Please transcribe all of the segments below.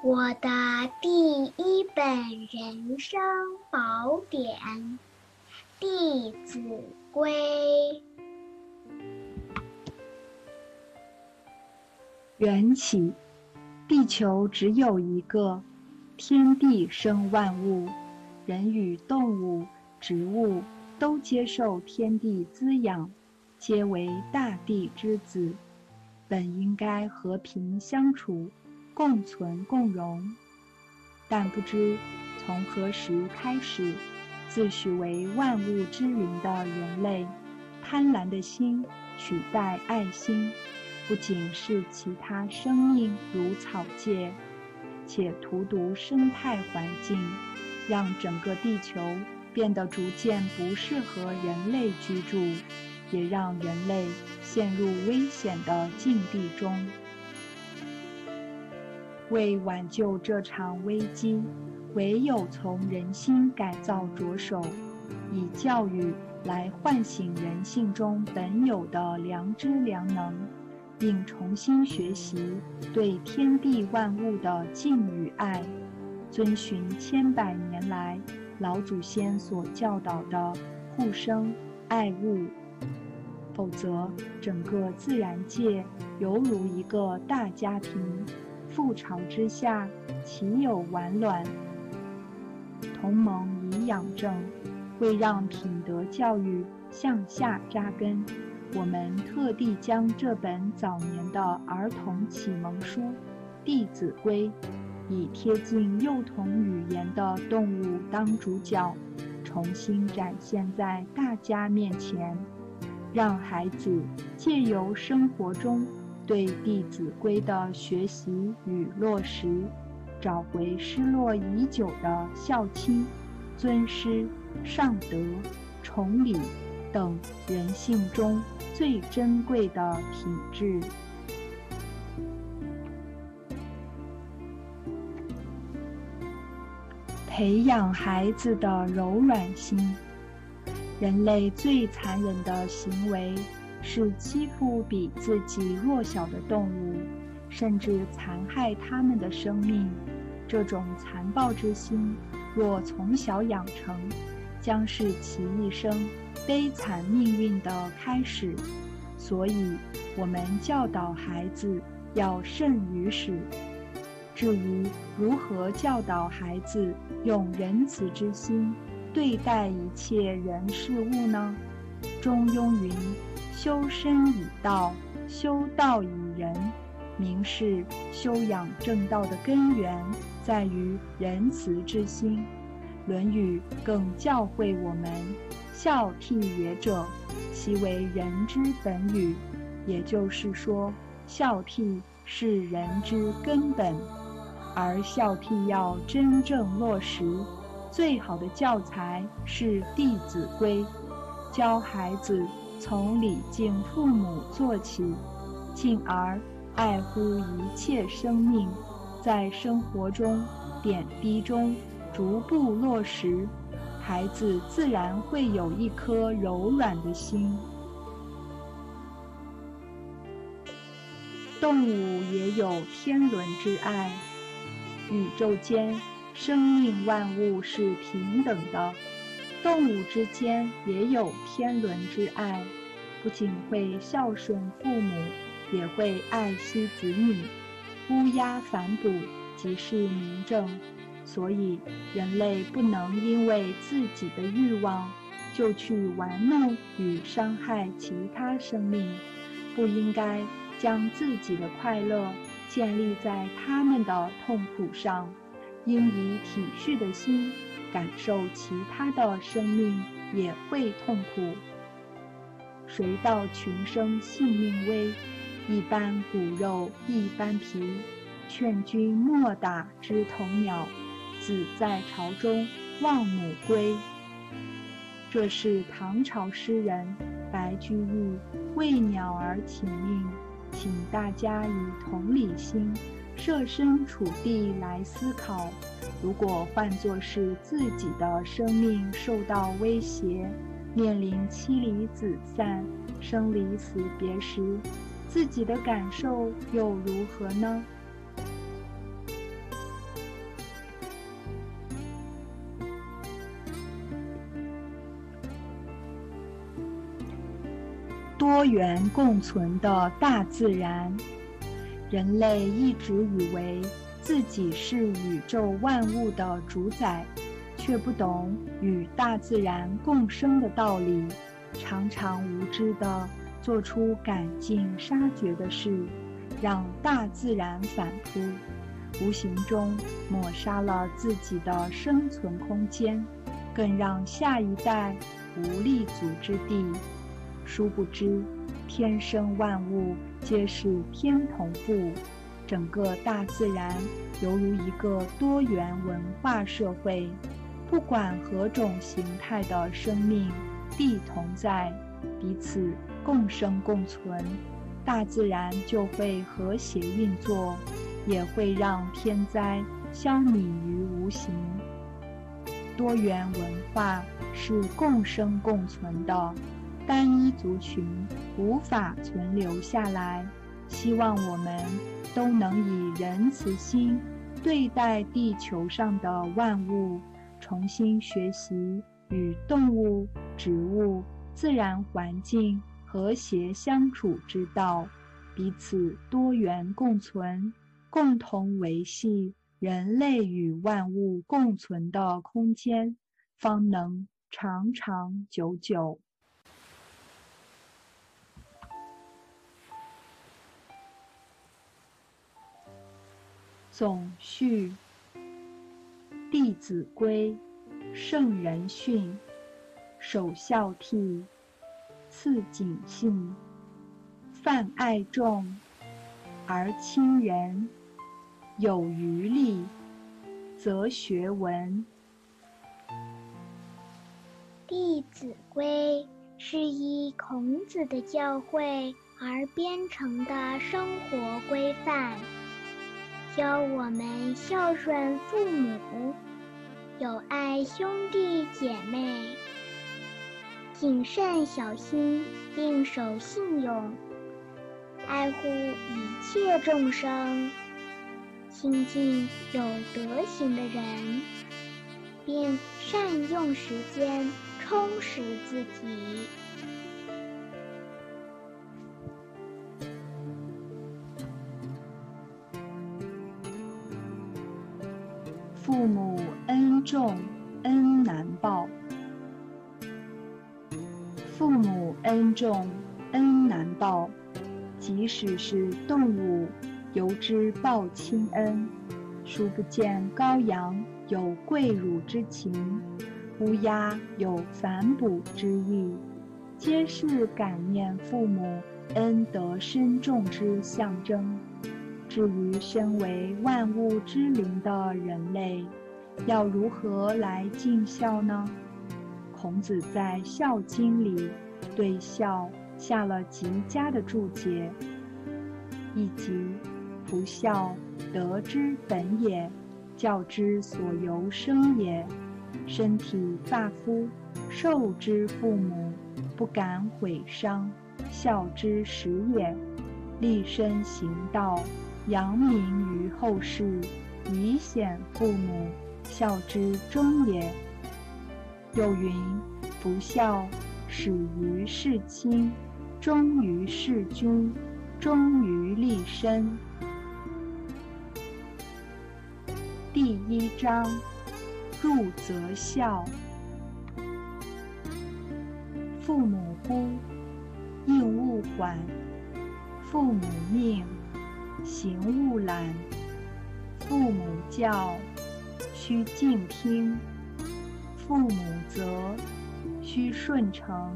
我的第一本人生宝典《弟子规》。缘起，地球只有一个，天地生万物，人与动物、植物都接受天地滋养，皆为大地之子，本应该和平相处。共存共荣，但不知从何时开始，自诩为万物之灵的人类，贪婪的心取代爱心，不仅是其他生命如草芥，且荼毒生态环境，让整个地球变得逐渐不适合人类居住，也让人类陷入危险的境地中。为挽救这场危机，唯有从人心改造着手，以教育来唤醒人性中本有的良知良能，并重新学习对天地万物的敬与爱，遵循千百年来老祖先所教导的互生爱物。否则，整个自然界犹如一个大家庭。覆巢之下，岂有完卵？同盟以养正，为让品德教育向下扎根，我们特地将这本早年的儿童启蒙书《弟子规》，以贴近幼童语言的动物当主角，重新展现在大家面前，让孩子借由生活中。对《弟子规》的学习与落实，找回失落已久的孝亲、尊师、尚德、崇礼等人性中最珍贵的品质，培养孩子的柔软心。人类最残忍的行为。是欺负比自己弱小的动物，甚至残害他们的生命。这种残暴之心，若从小养成，将是其一生悲惨命运的开始。所以，我们教导孩子要慎于始。至于如何教导孩子用仁慈之心对待一切人事物呢？中庸云。修身以道，修道以仁。明示修养正道的根源在于仁慈之心。《论语》更教诲我们：孝悌也者，其为人之本与。也就是说，孝悌是人之根本，而孝悌要真正落实，最好的教材是《弟子规》，教孩子。从礼敬父母做起，进而爱护一切生命，在生活中点滴中逐步落实，孩子自然会有一颗柔软的心。动物也有天伦之爱，宇宙间生命万物是平等的。动物之间也有天伦之爱，不仅会孝顺父母，也会爱惜子女。乌鸦反哺即是明证。所以，人类不能因为自己的欲望就去玩弄与伤害其他生命，不应该将自己的快乐建立在他们的痛苦上，应以体恤的心。感受其他的生命也会痛苦。谁道群生性命微，一般骨肉一般皮。劝君莫打枝头鸟，子在巢中望母归。这是唐朝诗人白居易为鸟儿请命，请大家以同理心。设身处地来思考，如果换作是自己的生命受到威胁面临妻离子散生离死别时自己的感受又如何呢？多元共存的大自然人类一直以为自己是宇宙万物的主宰，却不懂与大自然共生的道理，常常无知地做出赶尽杀绝的事，让大自然反扑，无形中抹杀了自己的生存空间，更让下一代无立足之地。殊不知，天生万物皆是天同步，整个大自然犹如一个多元文化社会，不管何种形态的生命，地同在，彼此共生共存，大自然就会和谐运作，也会让天灾消弭于无形。多元文化是共生共存的。单一族群无法存留下来，希望我们都能以仁慈心对待地球上的万物，重新学习与动物、植物、自然环境和谐相处之道，彼此多元共存，共同维系人类与万物共存的空间，方能长长久久。总序，《弟子规》：圣人训，首孝悌，次谨信，泛爱众，而亲仁。有余力，则学文。《弟子规》是依孔子的教诲而编成的生活规范。教我们孝顺父母，友爱兄弟姐妹，谨慎小心，并守信用，爱护一切众生，亲近有德行的人，并善用时间充实自己。重，恩难报。父母恩重，恩难报。即使是动物，犹知报亲恩，殊不见羔羊有跪乳之情，乌鸦有反哺之意，皆是感念父母恩德深重之象征。至于身为万物之灵的人类，要如何来尽孝呢？孔子在《孝经》里对孝下了极佳的注解，以及“夫孝，德之本也，教之所由生也。身体发肤，受之父母，不敢毁伤，孝之始也。立身行道。”扬名于后世，以显父母，孝之终也。又云：不孝，始于事亲，忠于事君，忠于立身。第一章：入则孝。父母呼，应勿缓；父母命。行勿懒，父母教，需静听；父母责，须顺承。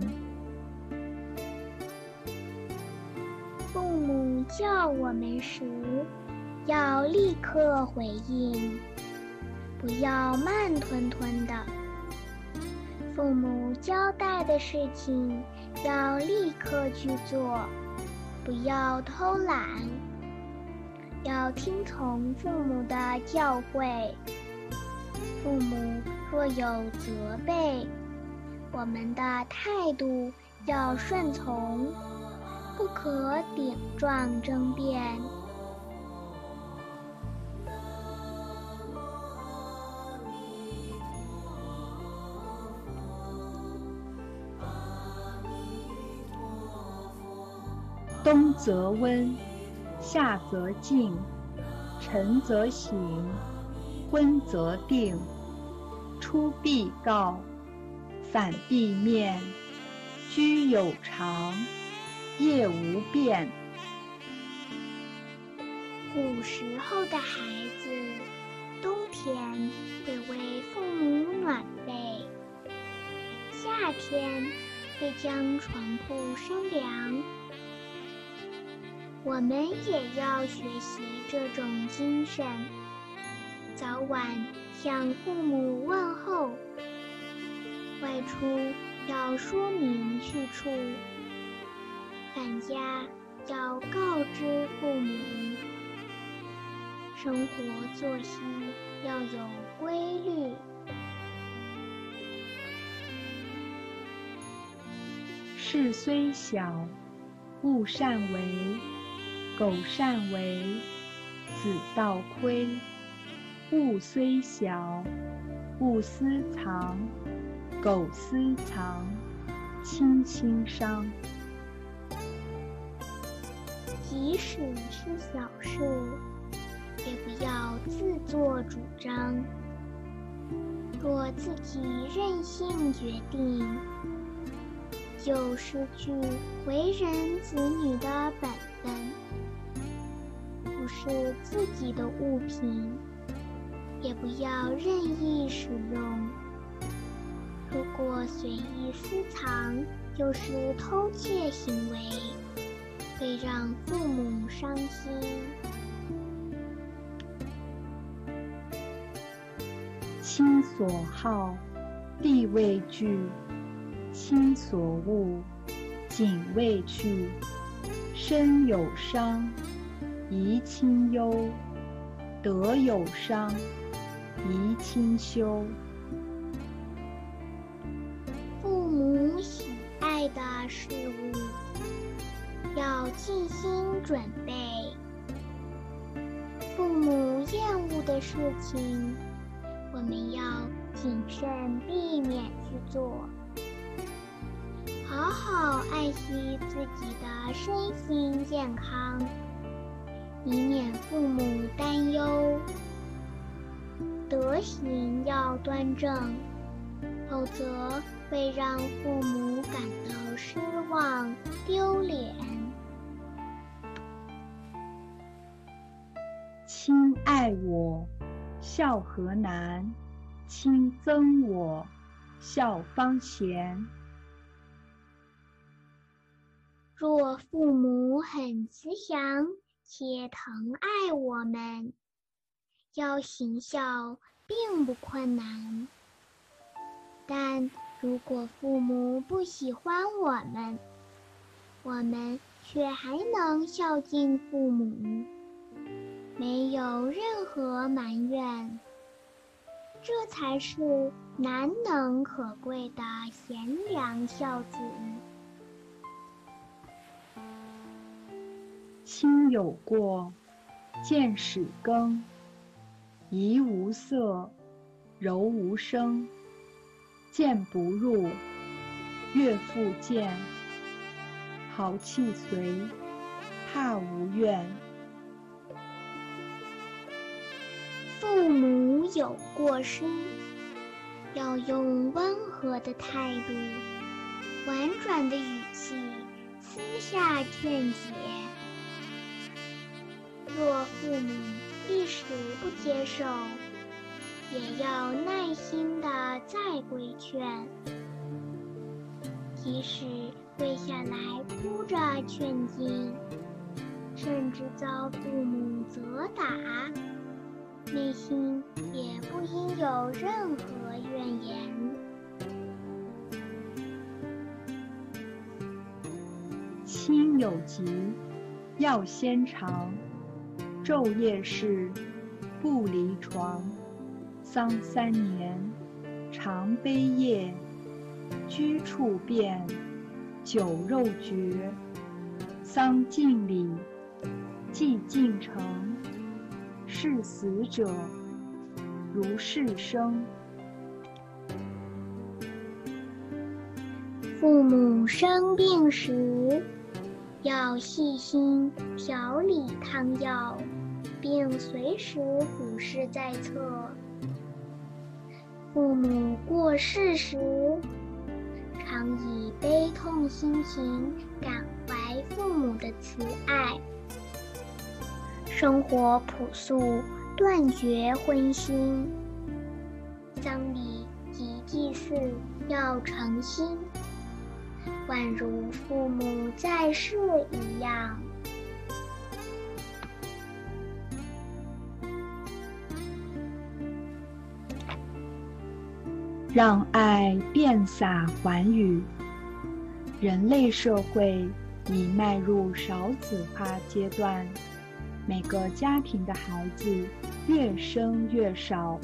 父母叫我们时，要立刻回应，不要慢吞吞的。父母交代的事情，要立刻去做，不要偷懒。要听从父母的教诲，父母若有责备，我们的态度要顺从，不可顶撞争辩。冬则温，夏则静，晨则省，昏则定。出必告，反必面。居有常，业无变。古时候的孩子，冬天会为父母暖被，夏天会将床铺生凉。我们也要学习这种精神，早晚向父母问候，外出要说明去处，返家要告知父母，生活作息要有规律。事虽小，勿擅为。苟擅为，子道亏。物虽小，勿私藏。苟私藏，亲心伤。即使是小事，也不要自作主张。若自己任性决定，就失去为人子女的本分。不是自己的物品，也不要任意使用。如果随意私藏，就是偷窃行为，会让父母伤心。亲所好，力未具；亲所恶，谨未去。身有伤。贻亲忧，德有伤，宜清修。父母喜爱的事物，要尽心准备；父母厌恶的事情，我们要谨慎避免去做。好好爱惜自己的身心健康。以免父母担忧，德行要端正，否则会让父母感到失望、丢脸。亲爱我，孝何难；亲憎我，孝方贤。若父母很慈祥。且疼爱我们，要行孝并不困难。但如果父母不喜欢我们，我们却还能孝敬父母，没有任何埋怨，这才是难能可贵的贤良孝子。亲有过，见始更。怡无色，柔无声。谏不入，悦复见。好气随，怕无怨。父母有过失，要用温和的态度、婉转的语气，私下劝解。若父母一时不接受，也要耐心的再规劝。即使跪下来哭着劝进，甚至遭父母责打，内心也不应有任何怨言。亲有疾，要先尝。昼夜侍，不离床。丧三年，常悲夜。居处变，酒肉绝。丧尽礼，祭尽诚。视死者，如视生。父母生病时，要细心调理汤药，并随时俯视在侧。父母过世时，常以悲痛心情感怀父母的慈爱。生活朴素，断绝荤腥。丧礼及祭祀要诚心。宛如父母在世一样，让爱遍洒寰宇。人类社会已迈入少子化阶段，每个家庭的孩子越生越少，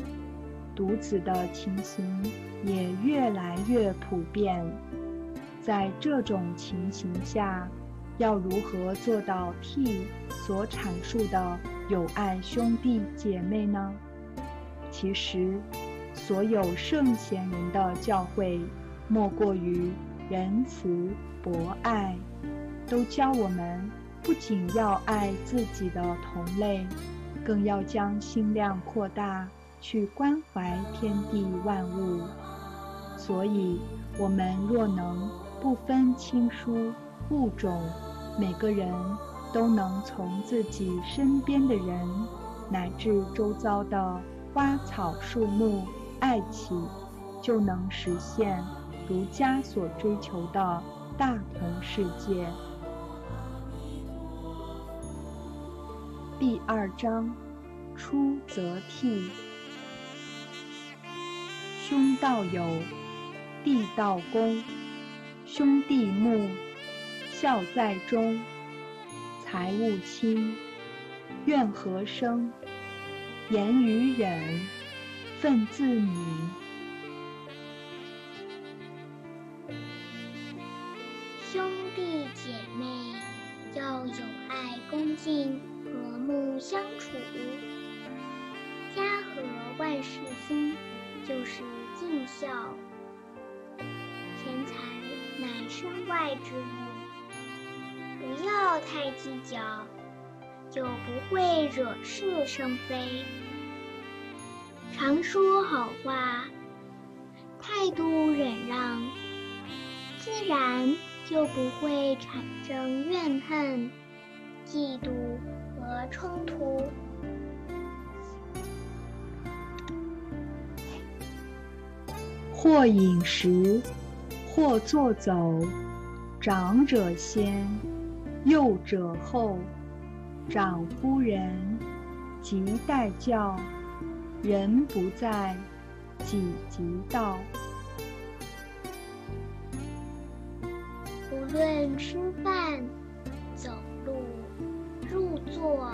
独子的情形也越来越普遍。在这种情形下，要如何做到替所阐述的友爱兄弟姐妹呢？其实，所有圣贤人的教诲，莫过于仁慈博爱，都教我们不仅要爱自己的同类，更要将心量扩大，去关怀天地万物。所以，我们若能。不分亲疏物种，每个人都能从自己身边的人，乃至周遭的花草树木爱情，就能实现儒家所追求的大同世界。第二章：出则悌，兄道友，弟道恭。兄弟睦，孝在中；财物轻，怨何生？言语忍，忿自泯。兄弟姐妹要友爱恭敬，和睦相处。家和万事兴，就是尽孝。钱财。乃身外之物，不要太计较，就不会惹是生非。常说好话，态度忍让，自然就不会产生怨恨、嫉妒和冲突。或饮食。或坐走，长者先，幼者后。长夫人，即待教；人不在，己即到。无论吃饭、走路、入座，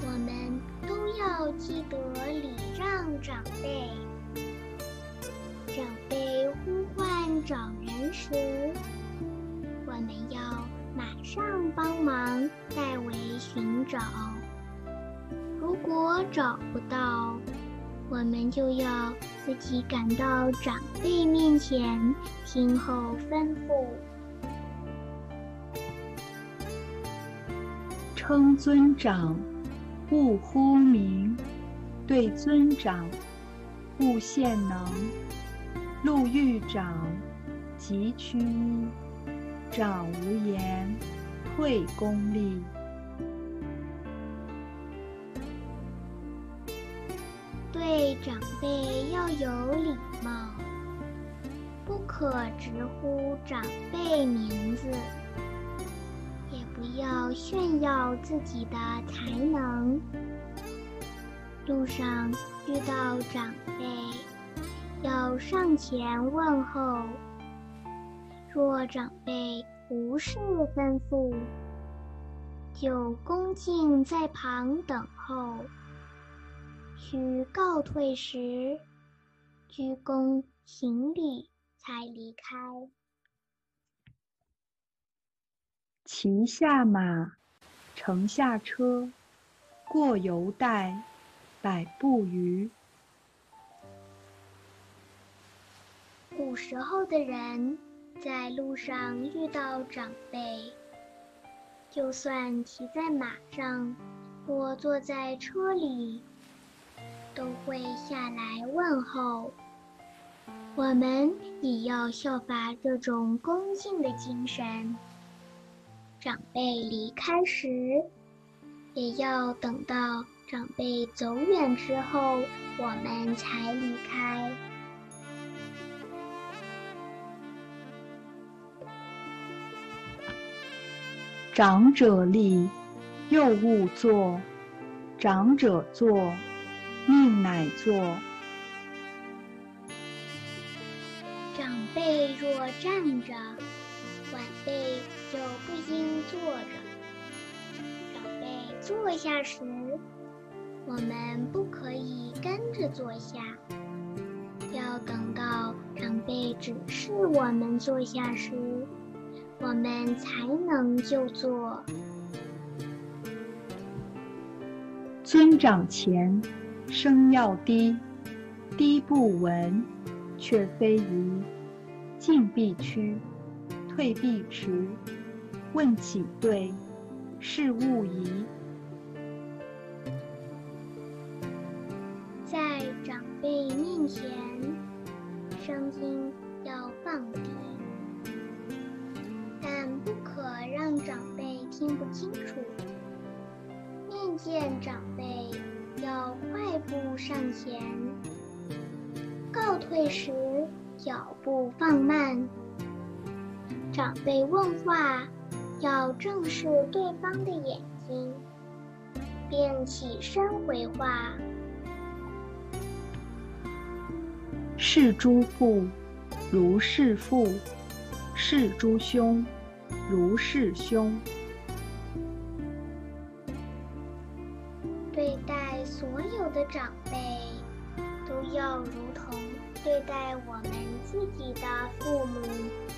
我们都要记得礼让长辈。长辈呼唤找人时，我们要马上帮忙代为寻找。如果找不到，我们就要自己赶到长辈面前，听候吩咐。称尊长，勿呼名；对尊长，勿献能。路遇长，即趋揖；长无言，退恭立。对长辈要有礼貌，不可直呼长辈名字，也不要炫耀自己的才能。路上遇到长辈。要上前问候，若长辈无事吩咐，就恭敬在旁等候。需告退时，鞠躬行礼才离开。骑下马，乘下车，过犹待，百步余。古时候的人在路上遇到长辈，就算骑在马上，或坐在车里，都会下来问候。我们也要效法这种恭敬的精神。长辈离开时，也要等到长辈走远之后，我们才离开。长者立，幼勿坐；长者坐，命乃坐。长辈若站着，晚辈就不应坐着。长辈坐下时，我们不可以跟着坐下，要等到长辈指示我们坐下时。我们才能就坐。尊长前，声要低，低不闻，却非宜。进必趋，退必迟。问起对，是勿疑。在长辈面前，声音要放低。时，脚步放慢。长辈问话，要正视对方的眼睛，并起身回话。是诸父，如是父；是诸兄。如是兄，待我们自己的父母、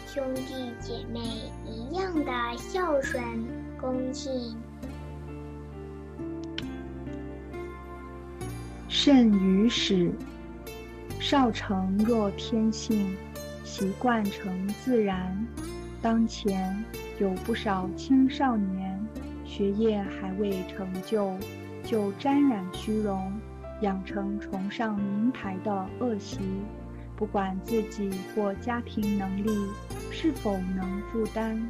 兄弟姐妹一样的孝顺恭敬。甚于始，少成若天性，习惯成自然。当前有不少青少年，学业还未成就，就沾染虚荣，养成崇尚名牌的恶习。不管自己或家庭能力是否能负担，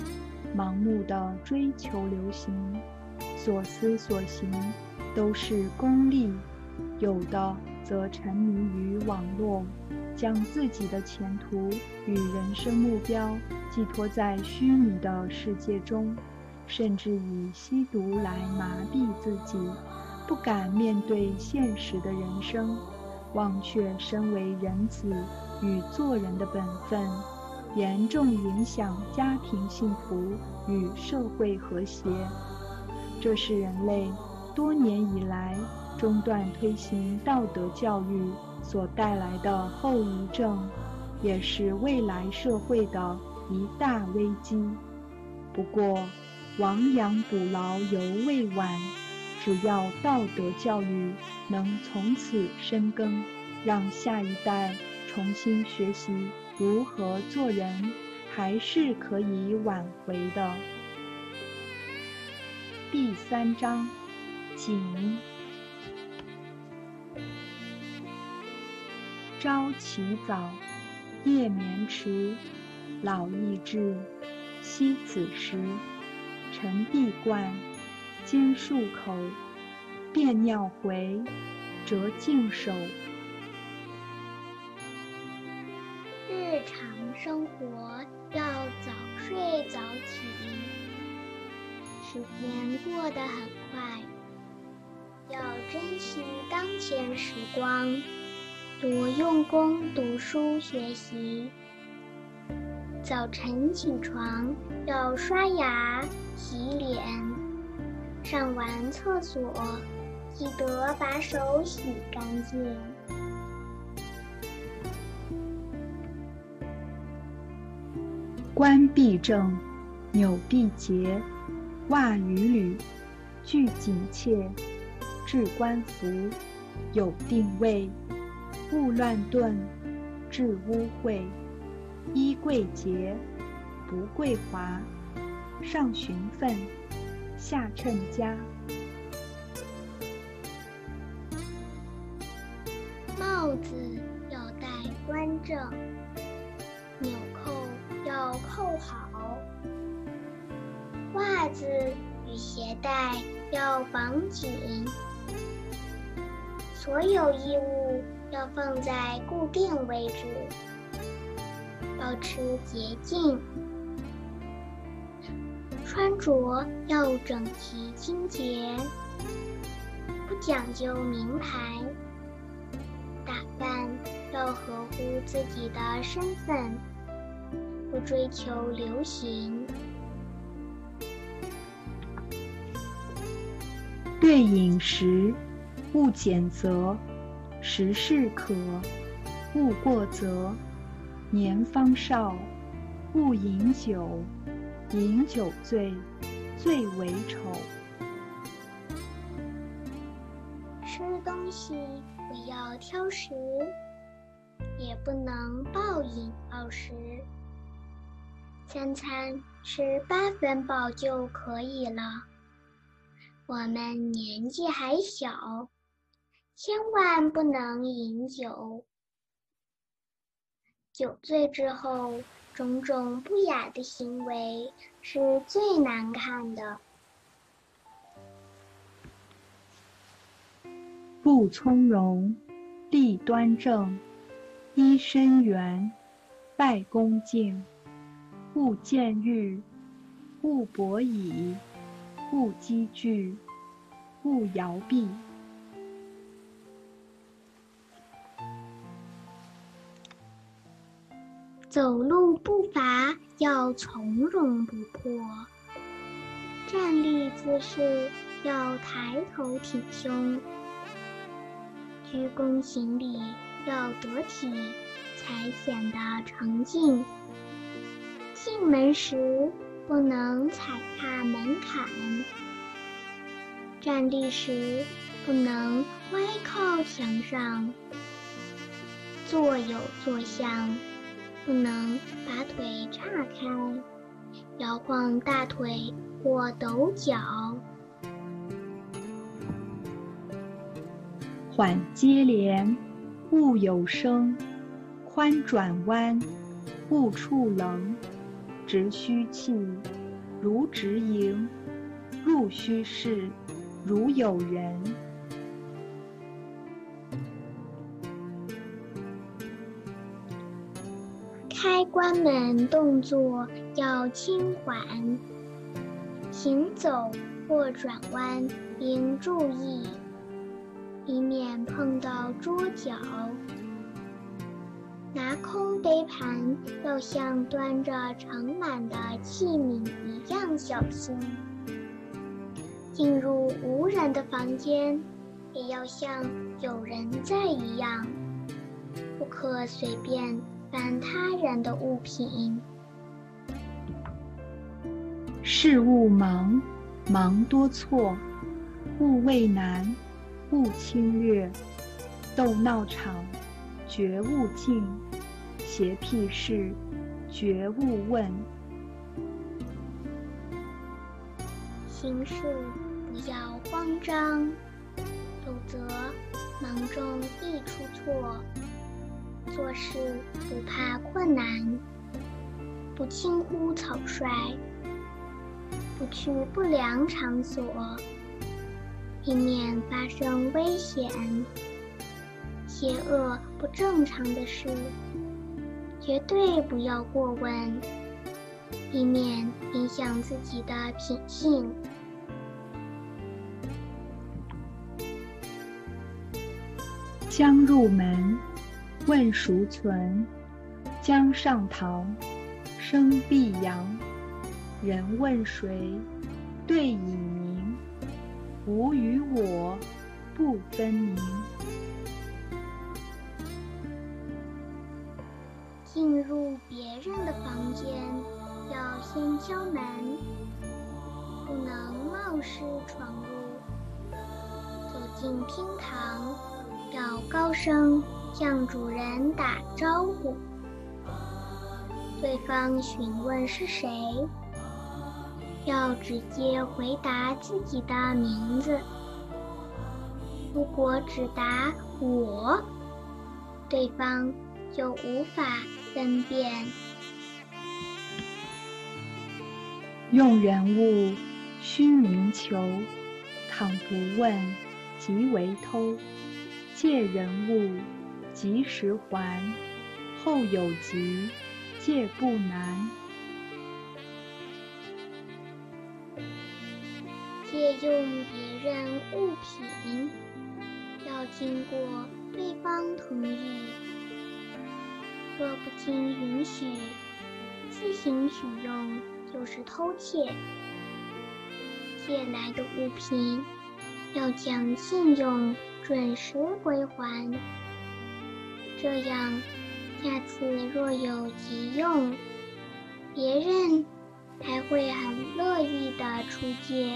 盲目的追求流行，所思所行都是功利。有的则沉迷于网络。将自己的前途与人生目标寄托在虚拟的世界中，甚至以吸毒来麻痹自己，不敢面对现实的人生，忘却身为人子与做人的本分，严重影响家庭幸福与社会和谐。这是人类多年以来中断推行道德教育。所带来的后遗症，也是未来社会的一大危机。不过，亡羊补牢犹未晚，只要道德教育能从此深耕，让下一代重新学习如何做人，还是可以挽回的。第三章，景。朝起早，夜眠迟，老易至，惜此时。晨必冠，兼漱口，便尿回，折净手。日常生活要早睡早起，时间过得很快，要珍惜当前时光。多用功读书学习。早晨起床要刷牙洗脸，上完厕所记得把手洗干净。冠必正，纽必结，袜与履俱紧切，置冠服有定位。勿乱顿，致污秽；衣贵洁，不贵华。上循分，下衬家。帽子要戴端正，纽扣要扣好，袜子与鞋带要绑紧，所有衣物要放在固定位置，保持洁净。穿着要整齐清洁，不讲究名牌。打扮要合乎自己的身份，不追求流行。对饮食，勿拣择，食适可，勿过则。年方少，勿饮酒。饮酒醉，最为丑。吃东西不要挑食，也不能暴饮暴食。三餐吃八分饱就可以了。我们年纪还小，千万不能饮酒。酒醉之后。种种不雅的行为是最难看的。不从容，立端正，揖深圆，拜恭敬，勿见欲，勿博倚，勿积聚，勿摇臂。走路步伐要从容不迫，站立姿势要抬头挺胸，鞠躬行礼要得体，才显得诚敬。进门时不能踩踏门槛，站立时不能歪靠墙上，坐有坐相。不能把腿岔开，摇晃大腿或抖脚。缓接连，勿有声；宽转弯，勿触棱；直虚气，如直迎；入虚室，如有人。开关门动作要轻缓，行走或转弯应注意，以免碰到桌角。拿空杯盘要像端着盛满的器皿一样小心。进入无人的房间，也要像有人在一样，不可随便。犯他人的物品，事勿忙，忙多错；勿畏难，勿侵略；斗闹场，绝勿进；邪僻事，绝勿问。行事不要慌张，否则忙中易出错。做事不怕困难，不轻忽草率，不去不良场所，以免发生危险。邪恶不正常的事，绝对不要过问，以免影响自己的品性。将入门。问孰存？江上堂，生必扬。人问谁？对以明。吾与我不分明。进入别人的房间，要先敲门，不能冒失闯入。走进厅堂，要高声。向主人打招呼，对方询问是谁，要直接回答自己的名字。如果只答“我”，对方就无法分辨。用人物须明求，倘不问，即为偷。借人物及时还，后有急，借不难。借用别人物品，要经过对方同意。若不经允许，自行取用就是偷窃。借来的物品要讲信用，准时归还。这样，下次若有急用，别人还会很乐意的出借。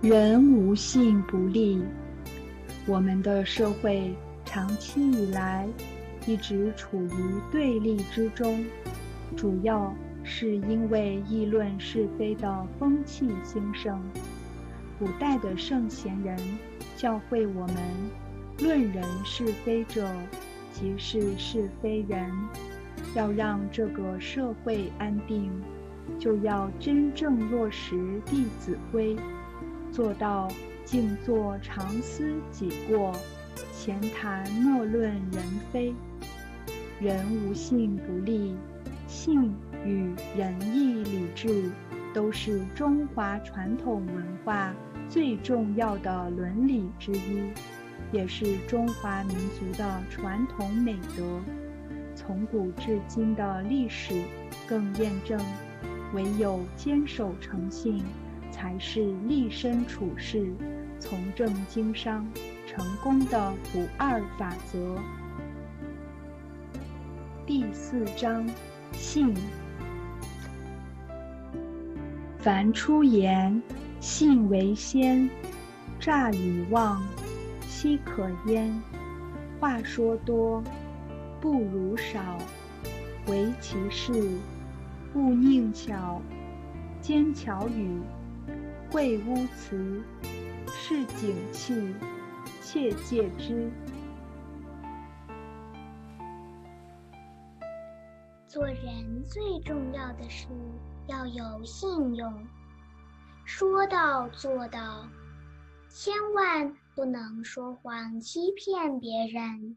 人无信不立。我们的社会长期以来一直处于对立之中，主要是因为议论是非的风气兴盛。古代的圣贤人教会我们，论人是非者，即是是非人。要让这个社会安定，就要真正落实《弟子规》。做到静坐常思己过，闲谈莫论人非。人无信不立，信与仁义礼智都是中华传统文化最重要的伦理之一，也是中华民族的传统美德。从古至今的历史更验证，唯有坚守诚信。才是立身处世、从政经商成功的不二法则。第四章，信。凡出言，信为先。诈与妄，奚可焉？话说多，不如少。唯其事，勿佞巧。奸巧语。会污词，是警器，切戒之。做人最重要的是要有信用，说到做到，千万不能说谎欺骗别人。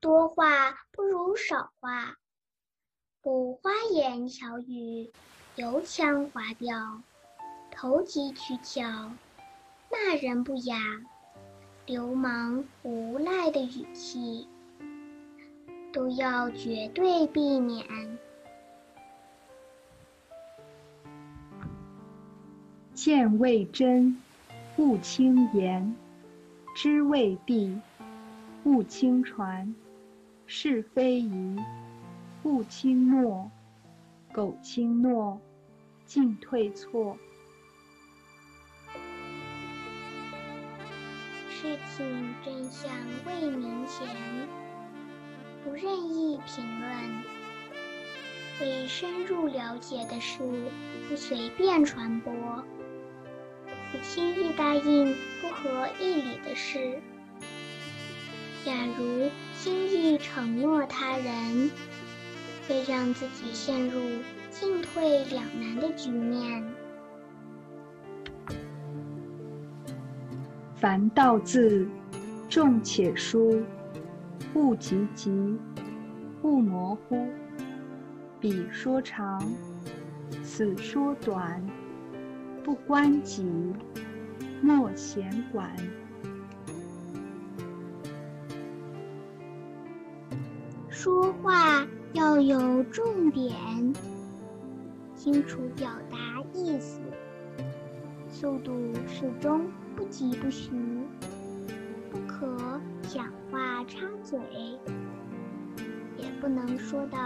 多话不如少话，不花言巧语，油腔滑调。投机取巧、骂人不雅、流氓无赖的语气，都要绝对避免。见未真，勿轻言；知未必，勿轻传；是非疑，勿轻诺；苟轻诺，进退错。事情真相未明前，不任意评论；未深入了解的事，不随便传播；不轻易答应不合义理的事。假如轻易承诺他人，会让自己陷入进退两难的局面。凡道字，重且疏，勿急急，勿模糊。彼说长，此说短，不关己，莫闲管。说话要有重点，清楚表达意思，速度适中。不急不徐，不可讲话插嘴，也不能说的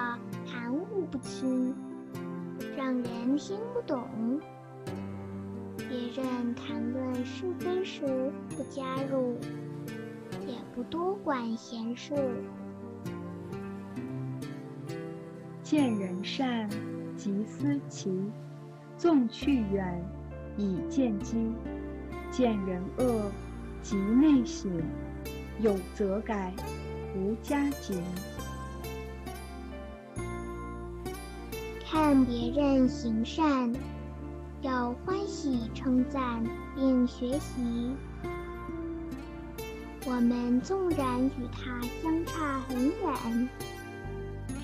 含糊不清，让人听不懂。别人谈论是非时不加入，也不多管闲事。见人善，即思齐；纵去远，以见机。见人恶，即内省；有则改，无加减。看别人行善，要欢喜称赞并学习。我们纵然与他相差很远，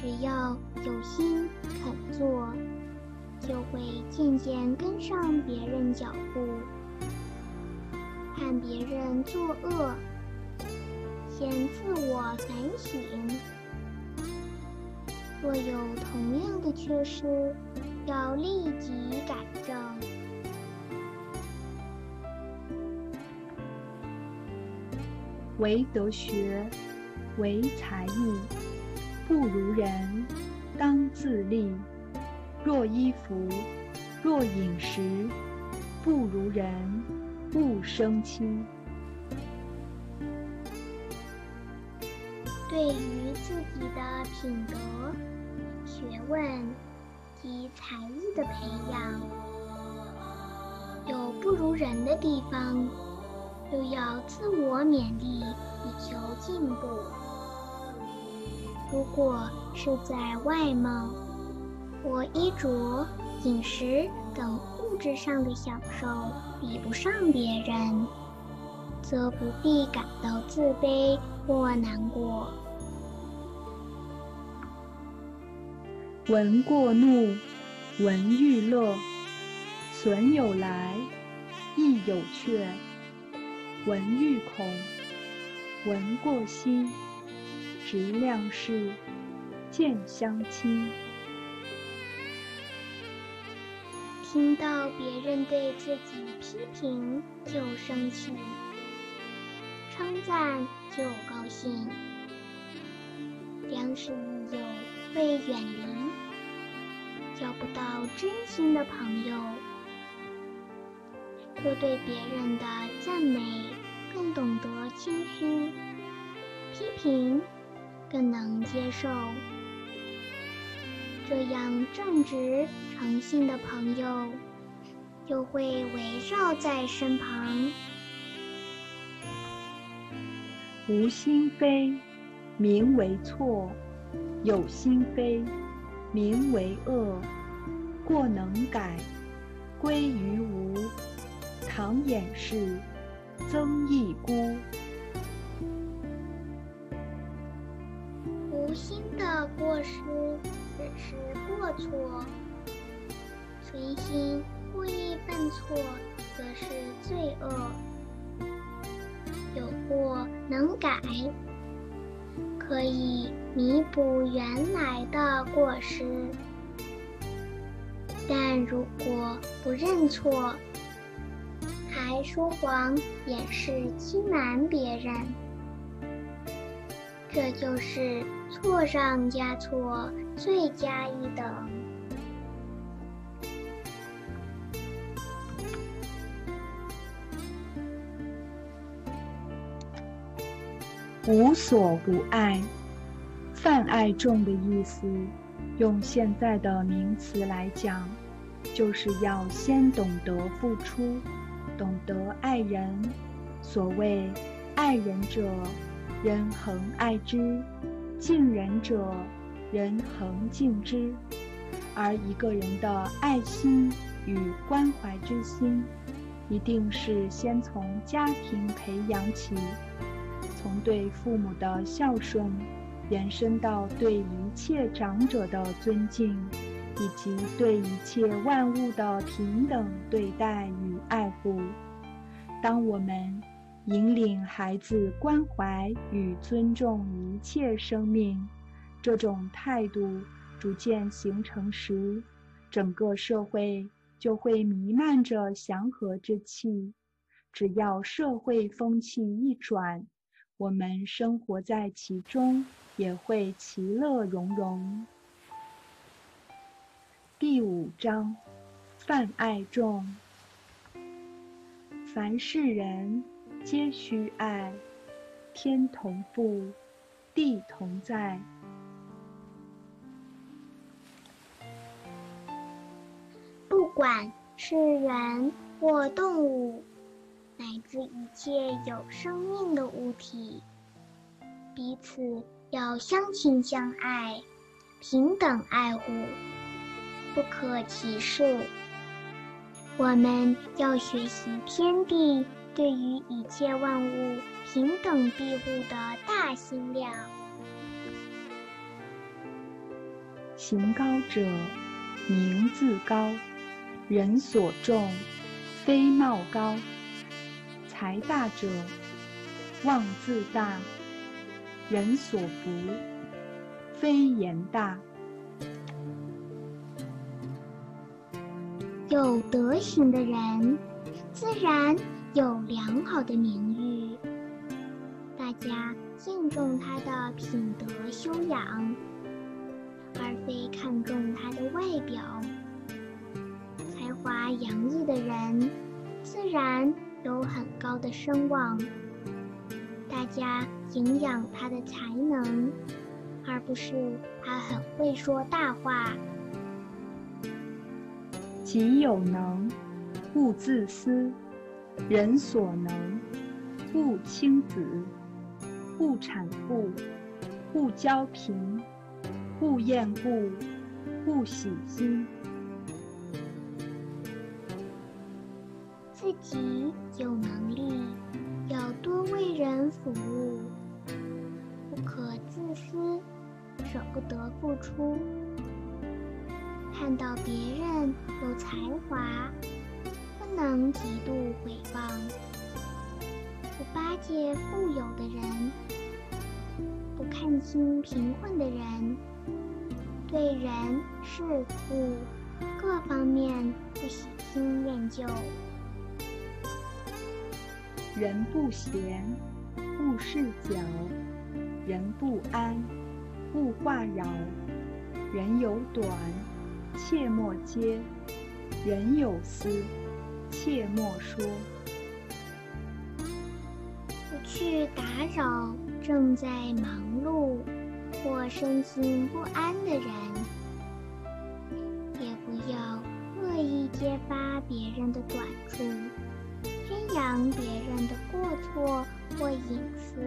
只要有心肯做，就会渐渐跟上别人脚步。看别人作恶，先自我反省。若有同样的缺失，要立即改正。唯德学，唯才艺，不如人，当自砺。若衣服，若饮食，不如人，勿生戚。对于自己的品德、学问及才艺的培养，有不如人的地方，又要自我勉励，以求进步。如果是在外貌或衣着、饮食等物质上的享受比不上别人，则不必感到自卑或难过。闻过怒，闻欲乐，损有来，益有却；闻欲恐，闻过心，直量事，见相亲。听到别人对自己批评就生气，称赞就高兴，良师益友会远离。交不到真心的朋友，若对别人的赞美更懂得谦虚，批评更能接受，这样正直诚信的朋友就会围绕在身旁。无心非，名为错；有心非。名为恶，过能改，归于无。唐掩饰，曾益孤。无心的过失只是过错，存心故意犯错则是罪恶。有过能改。可以弥补原来的过失，但如果不认错，还说谎掩饰欺瞒别人，这就是错上加错，罪加一等。无所不爱，泛爱众的意思，用现在的名词来讲，就是要先懂得付出，懂得爱人。所谓爱人者，人恒爱之；敬人者，人恒敬之。而一个人的爱心与关怀之心，一定是先从家庭培养起。从对父母的孝顺，延伸到对一切长者的尊敬，以及对一切万物的平等对待与爱护。当我们引领孩子关怀与尊重一切生命，这种态度逐渐形成时，整个社会就会弥漫着祥和之气。只要社会风气一转，我们生活在其中，也会其乐融融。第五章，泛爱众。凡是人，皆须爱。天同覆，地同在。不管是人或动物，乃至一切有生命的物体，彼此要相亲相爱，平等爱护，不可歧视。我们要学习天地对于一切万物平等庇护的大心量。行高者，名自高；人所重，非貌高。才大者，望自大；人所不，非言大。有德行的人，自然有良好的名誉，大家敬重他的品德修养，而非看重他的外表。才华洋溢的人，自然有很高的声望，大家敬仰他的才能，而不是他很会说大话。己有能，勿自私；人所能，勿轻子；勿谄富，勿骄贫；勿厌恶，勿喜新。自己有能力，要多为人服务，不可自私，舍不得付出。看到别人有才华，不能嫉妒毁谤；不巴结富有的人，不看轻贫困的人，对人事物各方面不喜新厌旧。人不闲，勿事搅；人不安，勿话扰；人有短。切莫揭，人有私，切莫说。不去打扰正在忙碌或身心不安的人，也不要恶意揭发别人的短处，宣扬别人的过错或隐私。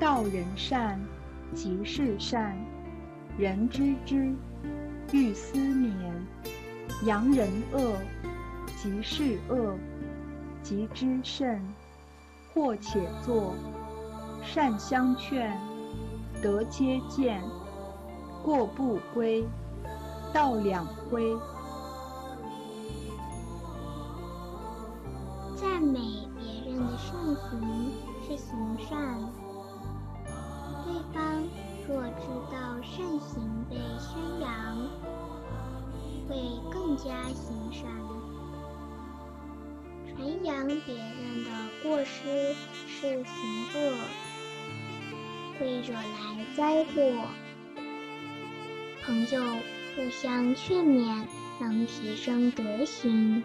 道人善。即是善，人知之，欲思勉；扬人恶，即是恶，即知甚。或且作，善相劝，德皆见；过不归，道两亏。美别人的善行是行善。对方若知道善行被宣扬，会更加行善；传扬别人的过失是行恶，会惹来灾祸。朋友互相劝勉，能提升德行；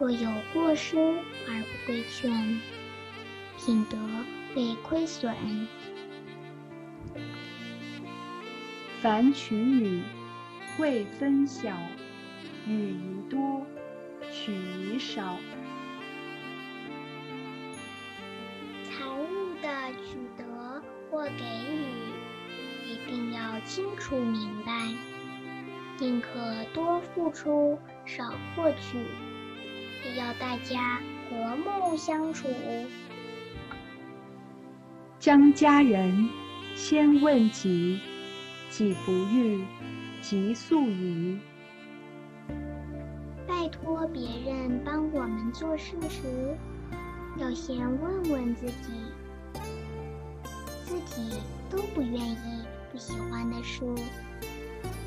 若有过失而不规劝，品德被亏损。凡取与，未分晓；与宜多，取宜少。财物的取得或给予，一定要清楚明白，宁可多付出，少获取，也要大家和睦相处。将家人先问己。己不欲，即速移。拜托别人帮我们做事时，要先问问自己：自己都不愿意、不喜欢的事，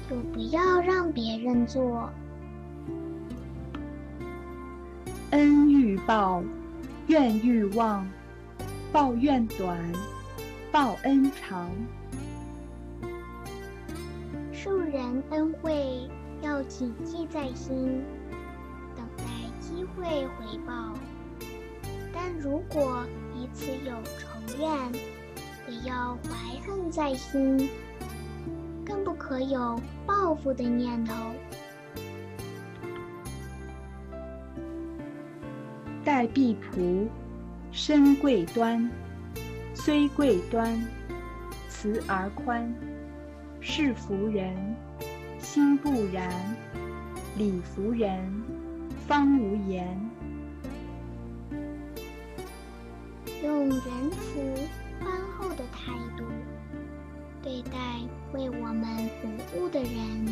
就不要让别人做。恩欲报，怨欲忘；报怨短，报恩长。受人恩惠要谨记在心，等待机会回报。但如果彼此有仇怨，不要怀恨在心，更不可有报复的念头。待婢仆，身贵端，虽贵端，慈而宽。是服人，心不然；礼服人，方无言。用仁慈、宽厚的态度对待为我们服务的人，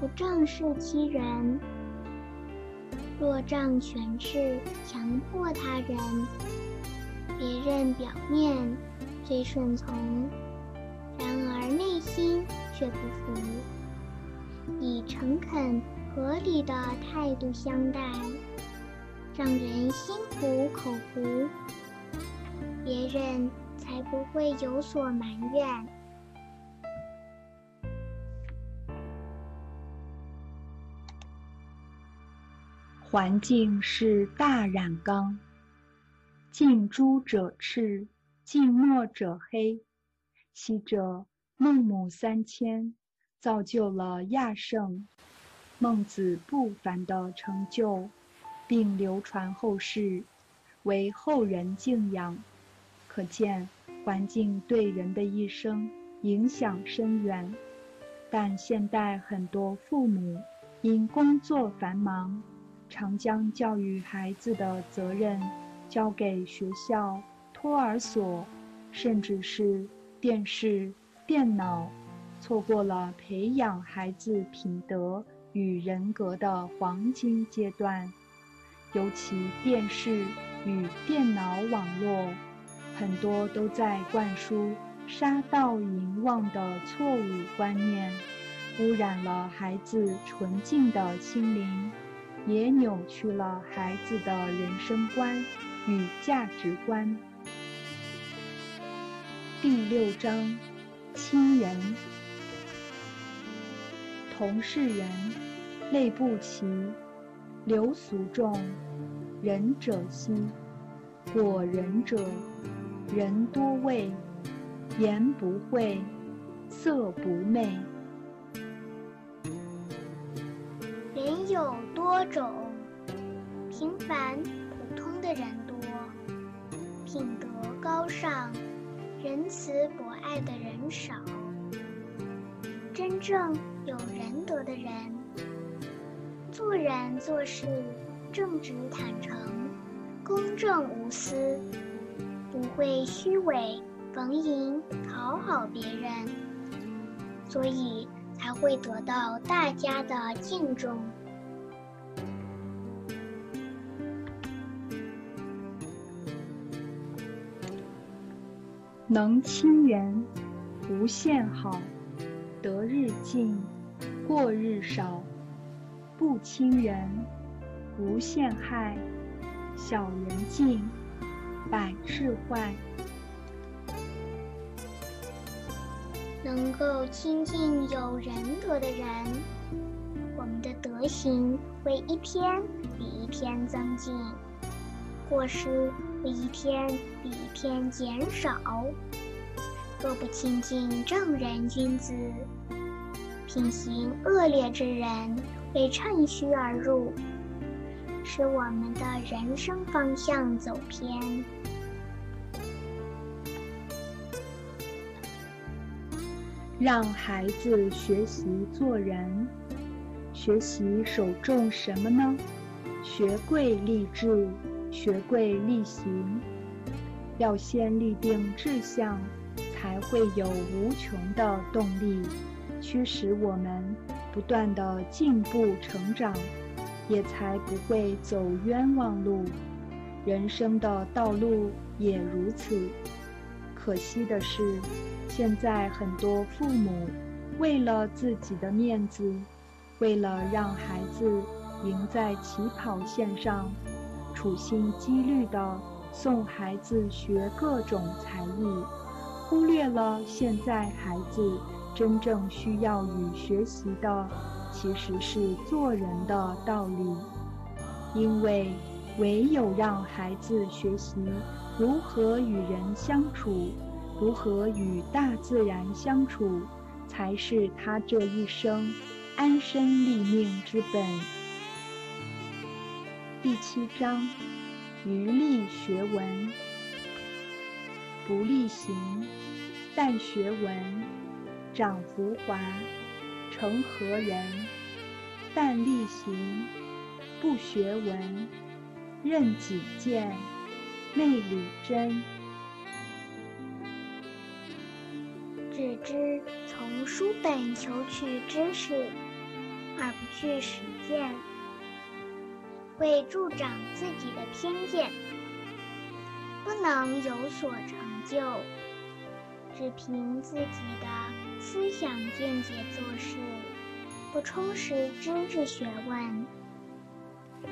不仗势欺人。若仗权势强迫他人，别人表面虽顺从。然而内心却不服，以诚恳合理的态度相待，让人心服口服，别人才不会有所埋怨。环境是大染缸，近朱者赤，近墨者黑。昔者孟母三迁，造就了亚圣、孟子不凡的成就，并流传后世，为后人敬仰。可见环境对人的一生影响深远。但现代很多父母因工作繁忙，常将教育孩子的责任交给学校、托儿所，甚至是。电视、电脑，错过了培养孩子品德与人格的黄金阶段。尤其电视与电脑网络，很多都在灌输杀盗淫妄的错误观念，污染了孩子纯净的心灵，也扭曲了孩子的人生观与价值观。第六章，亲人。同是人，类不齐，流俗众，仁者稀。果仁者，人多畏，言不讳，色不昧。人有多种，平凡普通的人多，品德高尚。仁慈博爱的人少，真正有仁德的人，做人做事正直坦诚，公正无私，不会虚伪逢迎讨好别人，所以才会得到大家的敬重。能亲人，无限好；得日进，过日少；不亲人，无限害；小人尽，百事坏。能够亲近有仁德的人，我们的德行会一天比一天增进。过失一天比一天减少。若不亲近正人君子，品行恶劣之人会趁虚而入，使我们的人生方向走偏。让孩子学习做人，学习守重什么呢？学贵立志。学贵立行，要先立定志向，才会有无穷的动力，驱使我们不断的进步成长，也才不会走冤枉路。人生的道路也如此。可惜的是，现在很多父母为了自己的面子，为了让孩子赢在起跑线上。处心积虑地送孩子学各种才艺，忽略了现在孩子真正需要与学习的，其实是做人的道理。因为唯有让孩子学习如何与人相处，如何与大自然相处，才是他这一生安身立命之本。第七章：余力学文，不力行，但学文，长浮华，成何人？但力行，不学文，任己见，昧理真。只知从书本求取知识，而不去实践。会助长自己的偏见，不能有所成就。只凭自己的思想见解做事，不充实知识学问，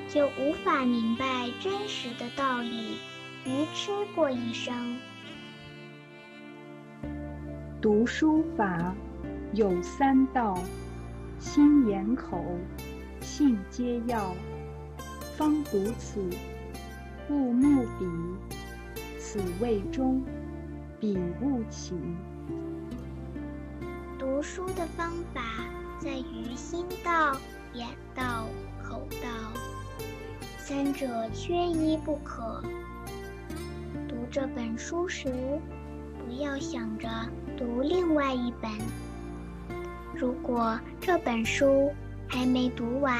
就无法明白真实的道理，愚痴过一生。读书法有三道：心眼口，信皆要。方读此，勿目彼，此谓中，彼勿起。读书的方法在于心道、眼道、口道，三者缺一不可。读这本书时，不要想着读另外一本。如果这本书还没读完，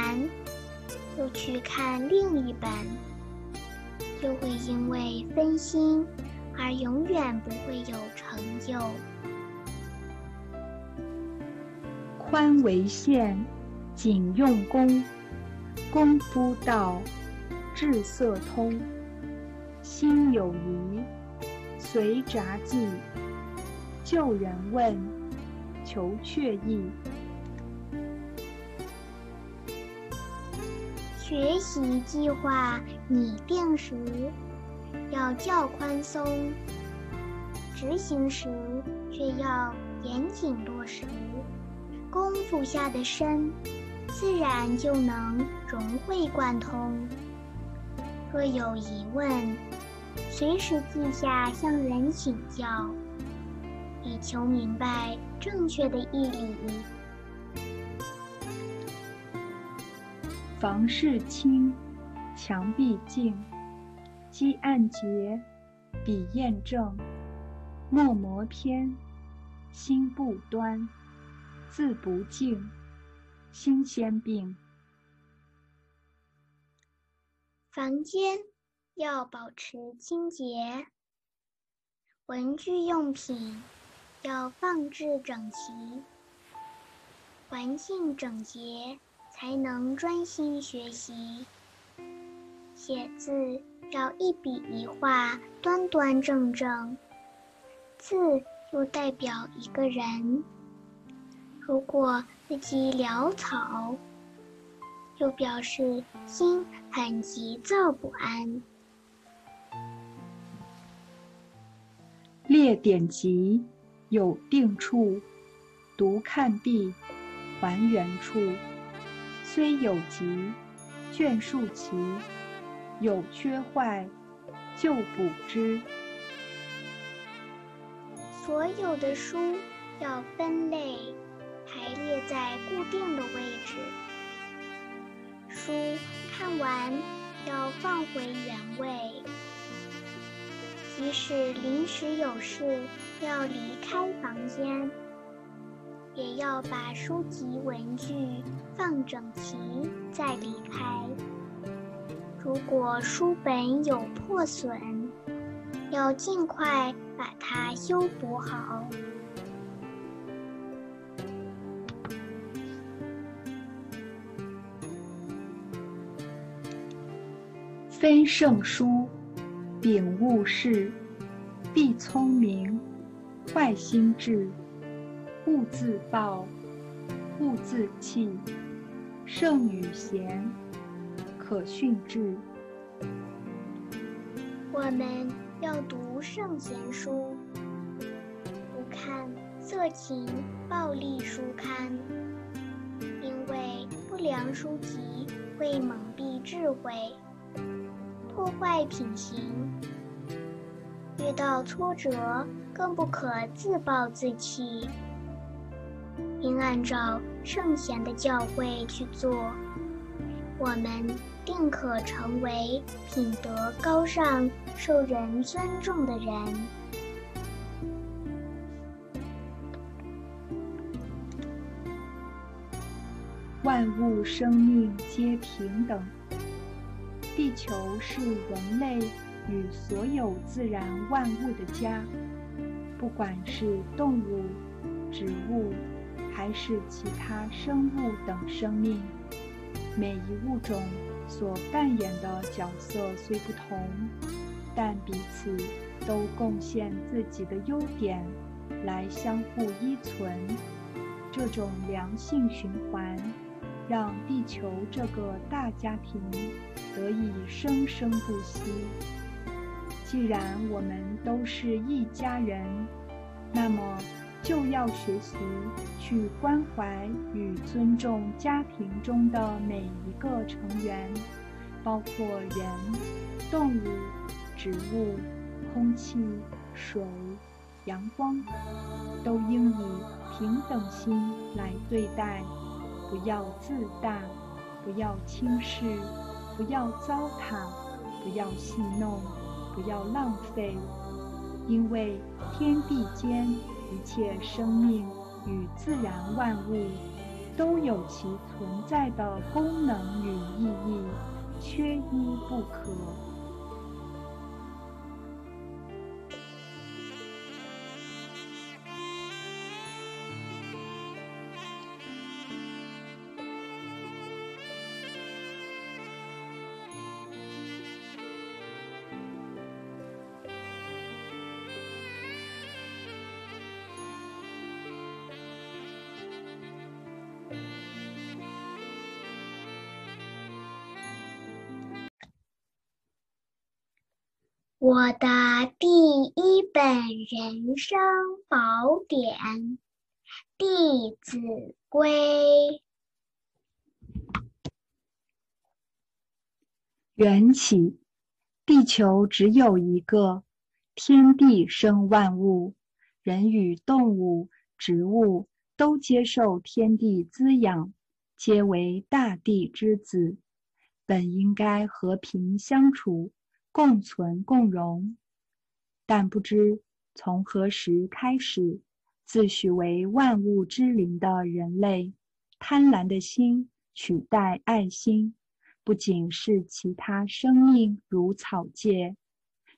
又去看另一本，就会因为分心而永远不会有成就。宽为限，紧用功，功夫到，至色通。心有疑，随札记，旧人问，求确意。学习计划拟定时要较宽松，执行时却要严谨落实。功夫下的深，自然就能融会贯通。若有疑问，随时记下向人请教，以求明白正确的义房事清，墙壁净，积案洁，笔砚正，墨磨偏，心不端，字不净，心先病。房间要保持清洁，文具用品要放置整齐，环境整洁。才能专心学习。写字要一笔一画端端正正，字又代表一个人。如果字迹潦草，又表示心很急躁不安。列典籍有定处，读看毕还原处。虽有急，卷数齐，有缺坏，就补之。所有的书要分类，排列在固定的位置。书看完要放回原位。即使临时有事要离开房间。也要把书籍文具放整齐再离开。如果书本有破损，要尽快把它修补好。非圣书，秉物事，必聪明，坏心智。勿自暴，勿自弃，圣与贤，可训志。我们要读圣贤书，不看色情、暴力书刊，因为不良书籍会蒙蔽智慧，破坏品行。遇到挫折，更不可自暴自弃，应按照圣贤的教诲去做，我们定可成为品德高尚、受人尊重的人。万物生命皆平等。地球是人类与所有自然万物的家，不管是动物、植物，还是其他生物等生命，每一物种所扮演的角色虽不同，但彼此都贡献自己的优点，来相互依存。这种良性循环。让地球这个大家庭得以生生不息。既然我们都是一家人，那么就要学习去关怀与尊重家庭中的每一个成员，包括人、动物、植物、空气、水、阳光，都应以平等心来对待。不要自大，不要轻视，不要糟蹋，不要戏弄，不要浪费，因为天地间一切生命与自然万物都有其存在的功能与意义，缺一不可。我的第一本人生宝典《弟子规》。缘起，地球只有一个，天地生万物，人与动物、植物都接受天地滋养，皆为大地之子，本应该和平相处。共存共荣，但不知从何时开始，自诩为万物之灵的人类，贪婪的心取代爱心，不仅是其他生命如草芥，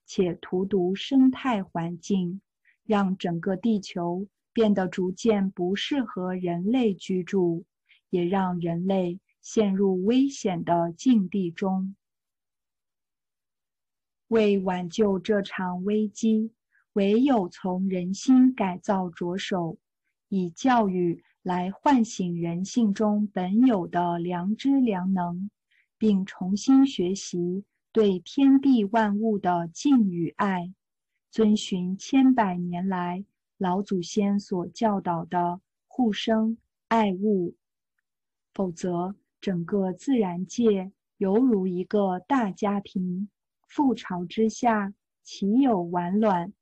且荼毒生态环境，让整个地球变得逐渐不适合人类居住，也让人类陷入危险的境地中。为挽救这场危机，唯有从人心改造着手，以教育来唤醒人性中本有的良知良能，并重新学习对天地万物的敬与爱，遵循千百年来老祖先所教导的互生爱物。否则，整个自然界犹如一个大家庭。覆巢之下，岂有完卵？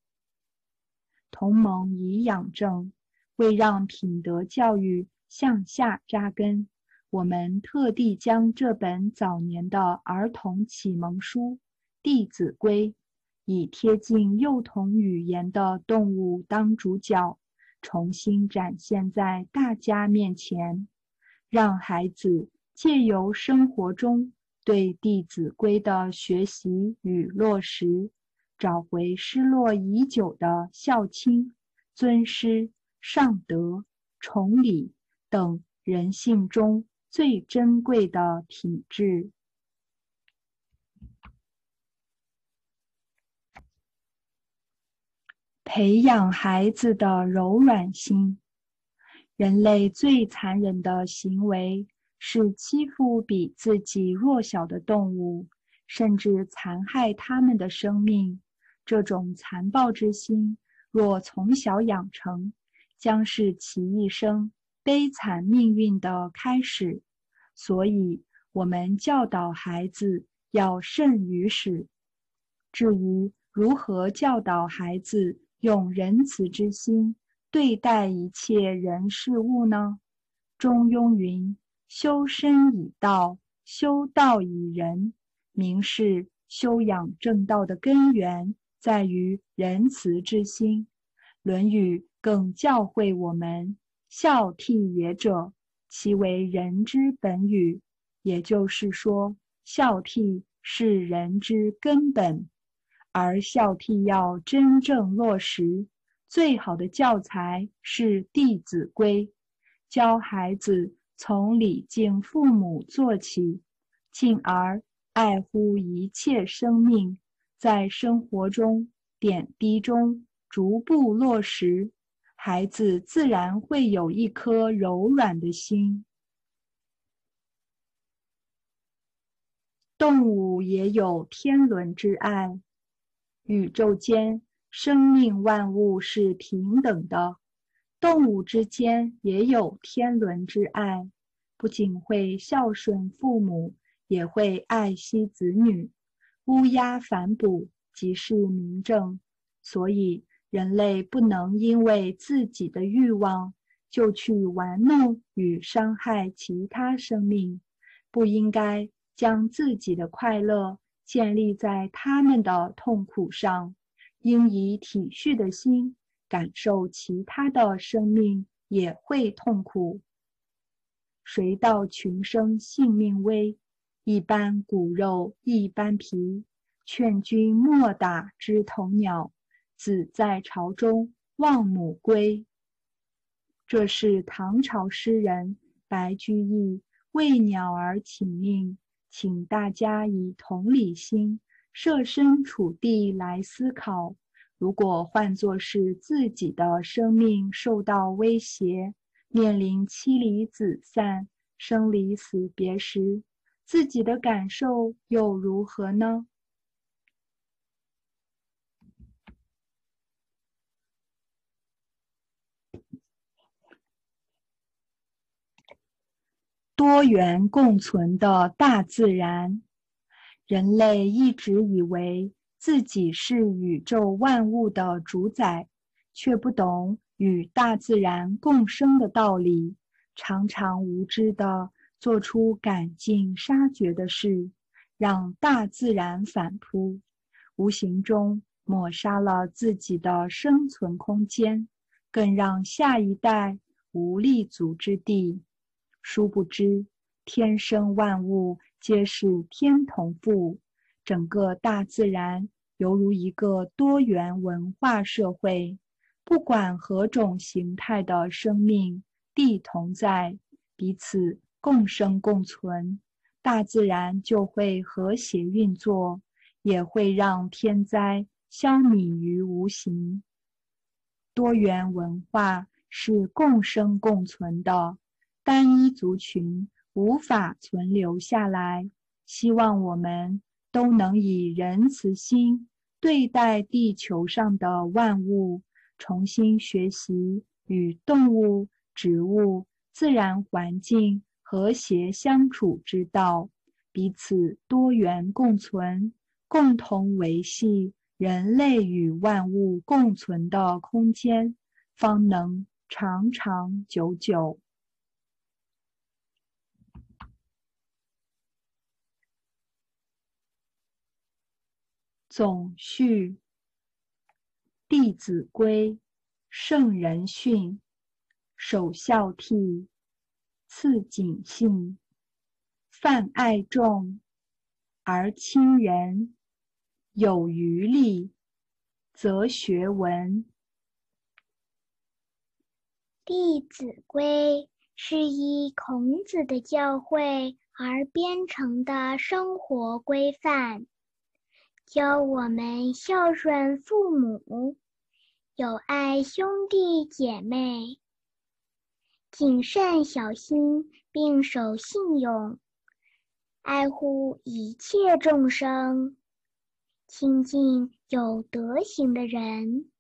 同盟以养正，为让品德教育向下扎根，我们特地将这本早年的儿童启蒙书《弟子规》，以贴近幼童语言的动物当主角，重新展现在大家面前，让孩子借由生活中。对《弟子规》的学习与落实，找回失落已久的孝亲、尊师、尚德、崇礼等人性中最珍贵的品质，培养孩子的柔软心。人类最残忍的行为。是欺负比自己弱小的动物，甚至残害他们的生命。这种残暴之心，若从小养成，将是其一生悲惨命运的开始。所以，我们教导孩子要慎于始。至于如何教导孩子用仁慈之心对待一切人事物呢？中庸云：“修身以道，修道以仁。”明示修养正道的根源在于仁慈之心。《论语》更教诲我们：“孝悌也者，其为人之本与。”也就是说，孝悌是人之根本。而孝悌要真正落实，最好的教材是《弟子规》，教孩子从礼敬父母做起，进而爱护一切生命，在生活中点滴中逐步落实，孩子自然会有一颗柔软的心。动物也有天伦之爱。宇宙间，生命万物是平等的，动物之间也有天伦之爱，不仅会孝顺父母，也会爱惜子女。乌鸦反哺即是明证。所以，人类不能因为自己的欲望就去玩弄与伤害其他生命，不应该将自己的快乐。建立在他们的痛苦上，应以体恤的心感受其他的生命也会痛苦。谁道群生性命微，一般骨肉一般皮。劝君莫打枝头鸟，子在巢中望母归。这是唐朝诗人白居易为鸟儿请命。请大家以同理心设身处地来思考：如果换作是自己的生命受到威胁，面临妻离子散、生离死别时，自己的感受又如何呢？多元共存的大自然，人类一直以为自己是宇宙万物的主宰，却不懂与大自然共生的道理，常常无知地做出赶尽杀绝的事，让大自然反扑，无形中抹杀了自己的生存空间，更让下一代无立足之地。殊不知，天生万物皆是天同父，整个大自然犹如一个多元文化社会，不管何种形态的生命，地同在，彼此共生共存，大自然就会和谐运作，也会让天灾消弭于无形。多元文化是共生共存的。单一族群无法存留下来。希望我们都能以仁慈心对待地球上的万物，重新学习与动物、植物、自然环境和谐相处之道，彼此多元共存，共同维系人类与万物共存的空间，方能长长久久。总序，《弟子规》：圣人训，首孝悌，次谨信，泛爱众，而亲仁。有余力，则学文。《弟子规》是依孔子的教诲而编成的生活规范。教我们孝顺父母，友爱兄弟姐妹，谨慎小心，并守信用，爱护一切众生，亲近有德行的人，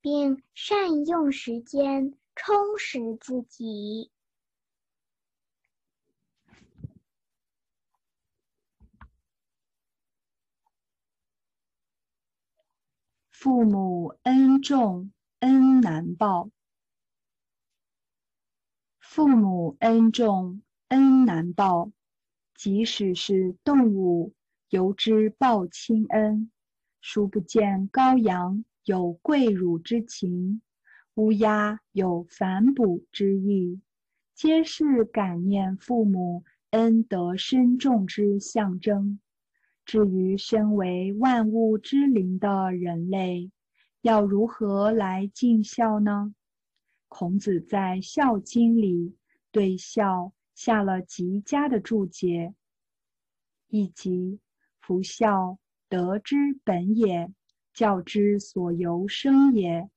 并善用时间充实自己。父母恩重恩难报。父母恩重恩难报，即使是动物，犹知报亲恩。殊不见羔羊有跪乳之情，乌鸦有反哺之意，皆是感念父母恩德深重之象征。至于身为万物之灵的人类，要如何来尽孝呢？孔子在《孝经》里对孝下了极佳的注解，以及“夫孝，德之本也，教之所由生也。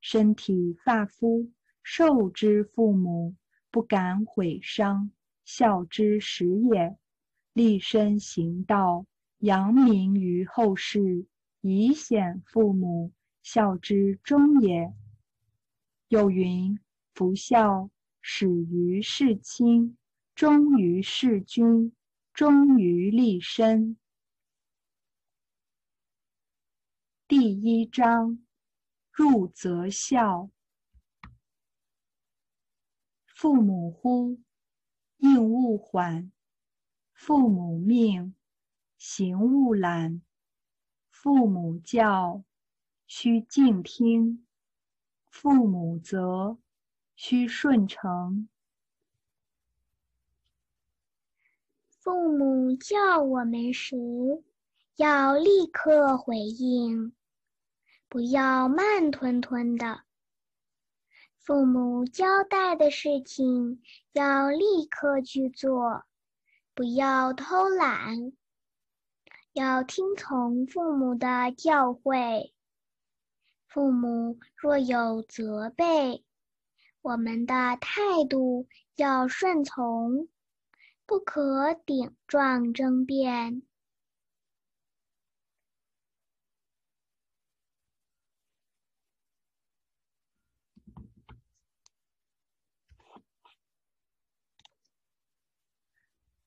身体发肤受之父母，不敢毁伤，孝之始也。立身行道，扬名于后世，以显父母，孝之终也。”有云：“夫孝，始于事亲，忠于事君，忠于立身。”第一章：入则孝。父母呼，应勿缓；父母命，行勿懒；父母教，须敬听。父母责，须顺承。父母叫我们时，要立刻回应，不要慢吞吞的。父母交代的事情，要立刻去做，不要偷懒，要听从父母的教诲。父母若有责备，我们的态度要顺从，不可顶撞争辩。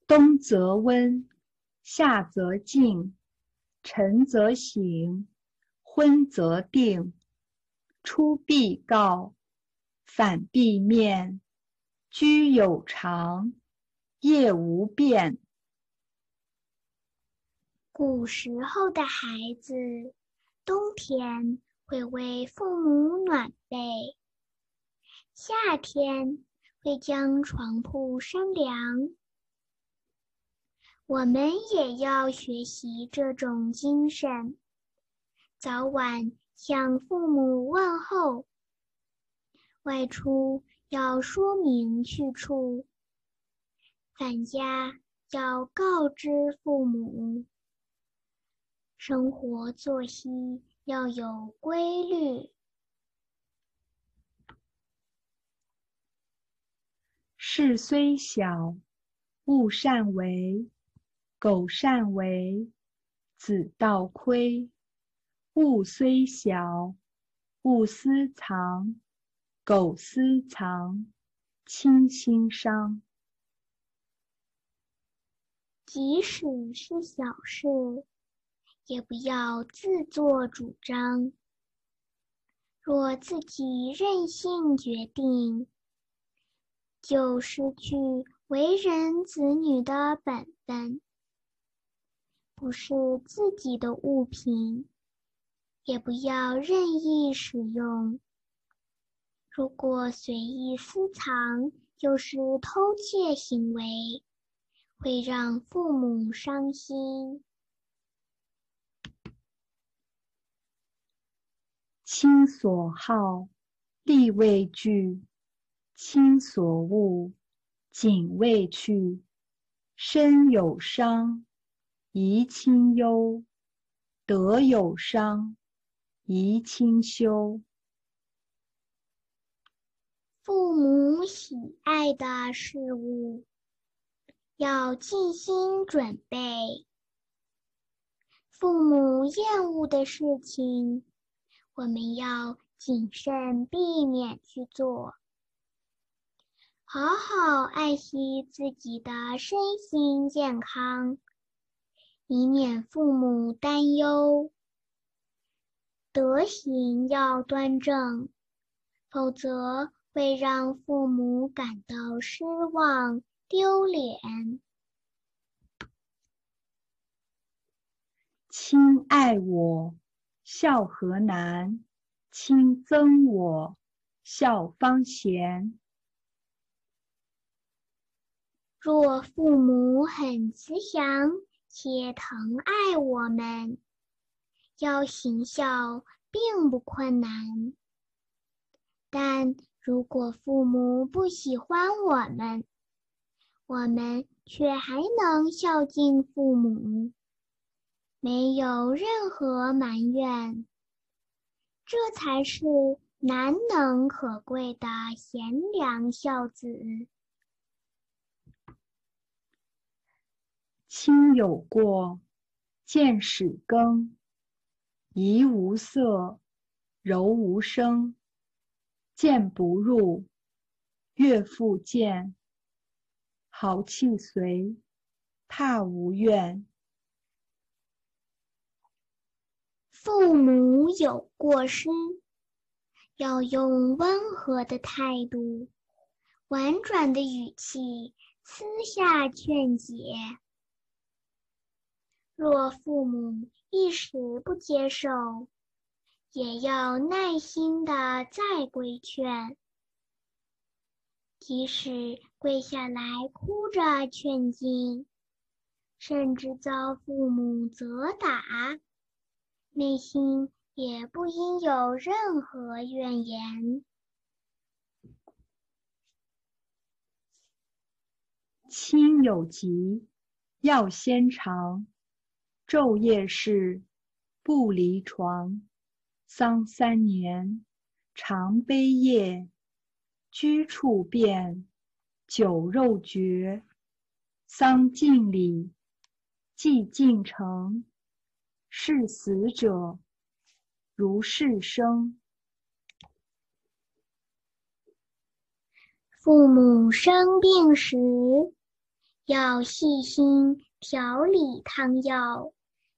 冬则温，夏则静，晨则省。昏则定，出必告，反必面，居有常，业无变。古时候的孩子，冬天会为父母暖被，夏天会将床铺扇凉。我们也要学习这种精神。早晚向父母问候，外出要说明去处，返家要告知父母，生活作息要有规律。事虽小，勿擅为；苟擅为，子道亏。物虽小，勿私藏；苟私藏，亲心伤。即使是小事，也不要自作主张。若自己任性决定，就失去为人子女的本分。不是自己的物品。也不要任意使用。如果随意私藏，就是偷窃行为，会让父母伤心。亲所好，力为具；亲所恶，谨为去。身有伤，贻亲忧；德有伤。宜清修。父母喜爱的事物，要尽心准备；父母厌恶的事情，我们要谨慎避免去做。好好爱惜自己的身心健康，以免父母担忧。德行要端正，否则会让父母感到失望、丢脸。亲爱我，孝何难；亲憎我，孝方贤。若父母很慈祥且疼爱我们，要行孝并不困难。但如果父母不喜欢我们，我们却还能孝敬父母。没有任何埋怨，这才是难能可贵的贤良孝子。亲有过，见始更，怡无色，柔无声。谏不入，悦复见。豪气随，踏无怨。父母有过失，要用温和的态度、婉转的语气私下劝解。若父母一时不接受，也要耐心的再规劝。即使跪下来哭着劝进，甚至遭父母责打。内心也不应有任何怨言。亲有疾，要先尝；昼夜侍，不离床。丧三年，常悲夜；居处变，酒肉绝。丧尽礼，祭尽诚。视死者如视生。父母生病时，要细心调理汤药，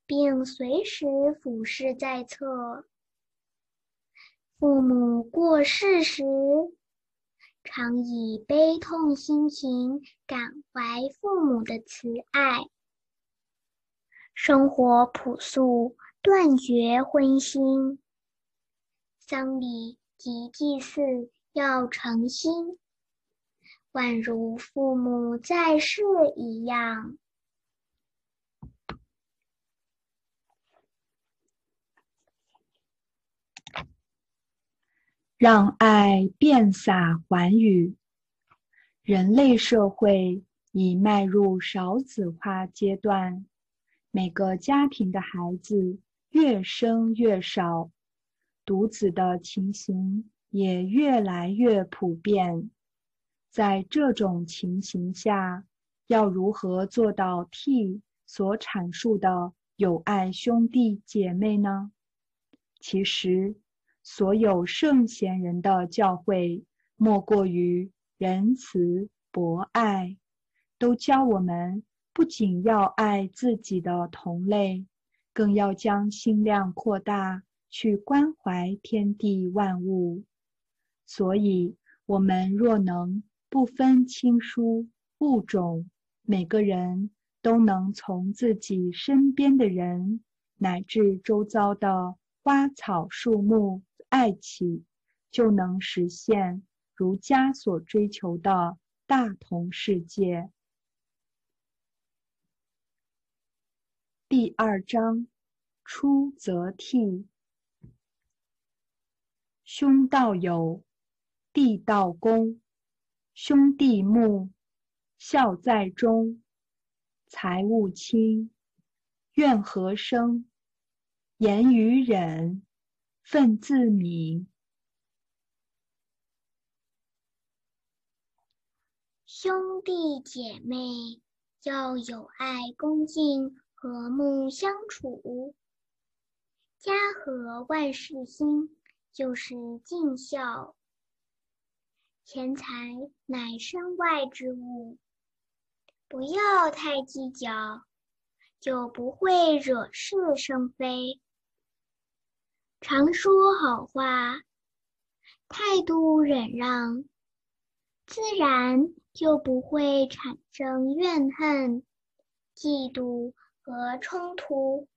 并随时俯视在侧。父母过世时，常以悲痛心情感怀父母的慈爱。生活朴素，断绝荤腥。丧礼及祭祀要诚心，宛如父母在世一样。让爱遍洒寰宇。人类社会已迈入少子化阶段。每个家庭的孩子越生越少，独子的情形也越来越普遍。在这种情形下，要如何做到替所阐述的友爱兄弟姐妹呢？其实，所有圣贤人的教诲，莫过于仁慈博爱，都教我们。不仅要爱自己的同类，更要将心量扩大，去关怀天地万物。所以，我们若能不分亲疏物种，每个人都能从自己身边的人，乃至周遭的花草树木爱起，就能实现儒家所追求的大同世界。第二章，出则悌。兄道友，弟道恭。兄弟睦，孝在中。财物轻，怨何生？言语忍，忿自明。兄弟姐妹要友爱恭敬。和睦相处，家和万事兴，就是尽孝。钱财乃身外之物，不要太计较，就不会惹是生非。常说好话，态度忍让，自然就不会产生怨恨、嫉妒和冲突。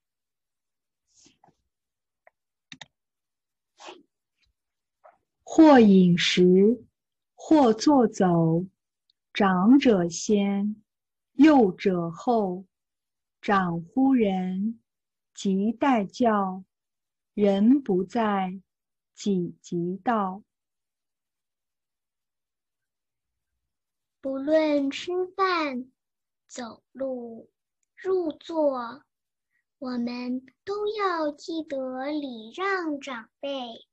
或饮食，或坐走，长者先，幼者后。长乎人，即待教；人不在，己即到。不论吃饭、走路、入座，我们都要记得礼让长辈。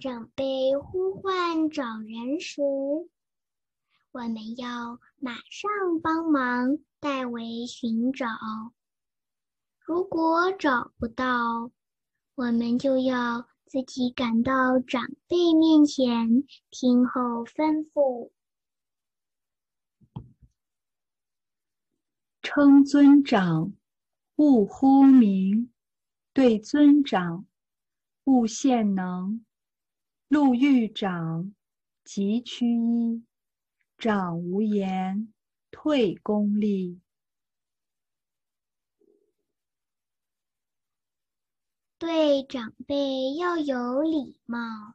长辈呼唤找人时，我们要马上帮忙代为寻找。如果找不到，我们就要自己赶到长辈面前，听候吩咐。称尊长，勿呼名；对尊长，勿献能。路遇长，即趋揖。长无言，退恭立。对长辈要有礼貌，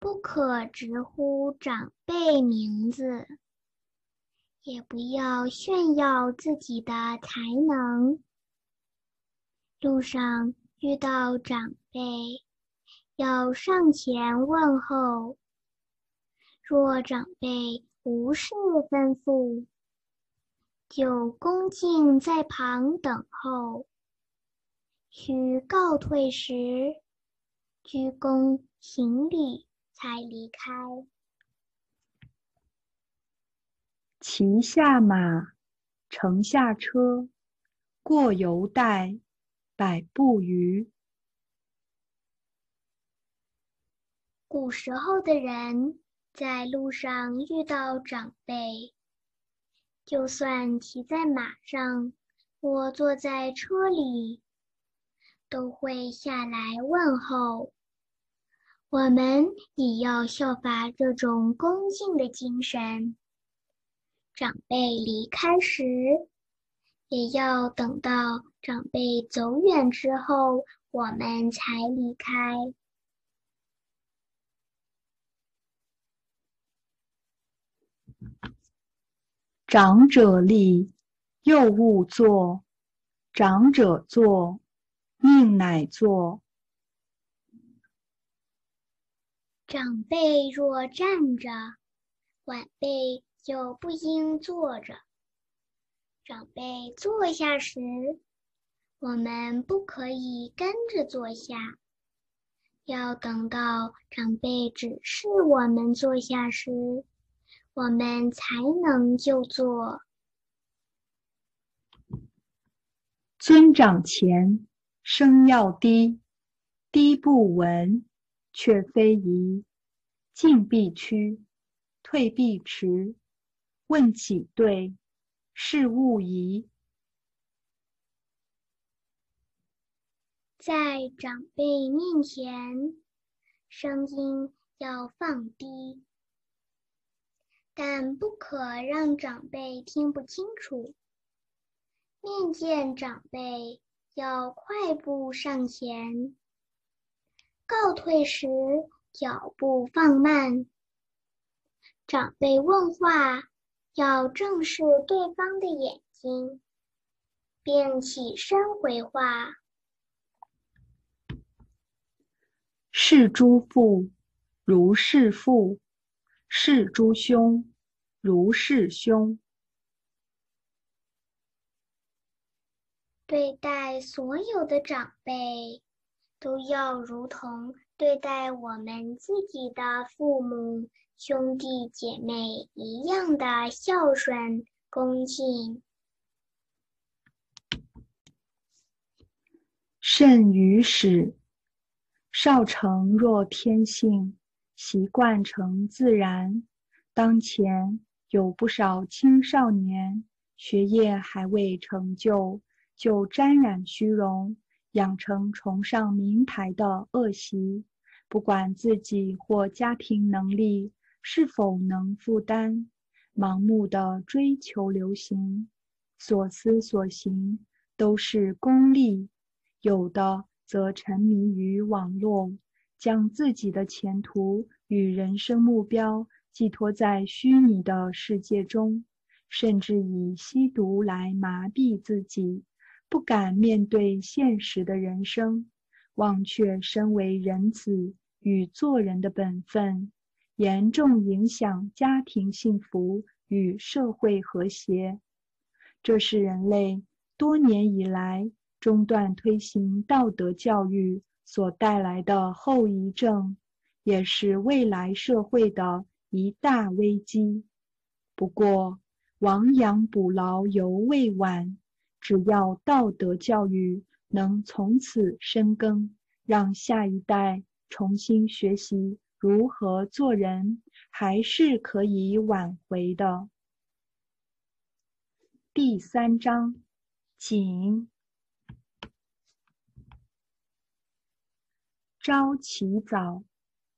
不可直呼长辈名字，也不要炫耀自己的才能。路上遇到长辈。要上前问候，若长辈无事吩咐，就恭敬在旁等候。需告退时，鞠躬行礼才离开。骑下马，乘下车，过犹待百步余。古时候的人在路上遇到长辈，就算骑在马上或坐在车里，都会下来问候。我们也要效法这种恭敬的精神。长辈离开时，也要等到长辈走远之后，我们才离开。长者立，幼勿坐；长者坐，宁乃坐。长辈若站着，晚辈就不应坐着。长辈坐下时，我们不可以跟着坐下，要等到长辈指示我们坐下时。我们才能就坐。尊长前，声要低，低不闻，却非宜。进必趋，退必迟。问起对，事勿疑。在长辈面前，声音要放低。但不可让长辈听不清楚。面见长辈，要快步上前；告退时，脚步放慢。长辈问话，要正视对方的眼睛，便起身回话。是诸父，如是父。是诸兄，如是兄。对待所有的长辈，都要如同对待我们自己的父母、兄弟姐妹一样的孝顺恭敬。甚于始，少成若天性。习惯成自然。当前有不少青少年学业还未成就，就沾染虚荣，养成崇尚名牌的恶习，不管自己或家庭能力是否能负担，盲目的追求流行，所思所行都是功利；有的则沉迷于网络，将自己的前途与人生目标寄托在虚拟的世界中，甚至以吸毒来麻痹自己。不敢面对现实的人生，忘却身为人子与做人的本分，严重影响家庭幸福与社会和谐。这是人类多年以来中断推行道德教育所带来的后遗症，也是未来社会的一大危机。不过，亡羊补牢犹未晚。只要道德教育能从此深耕，让下一代重新学习如何做人，还是可以挽回的。第三章，景。朝起早，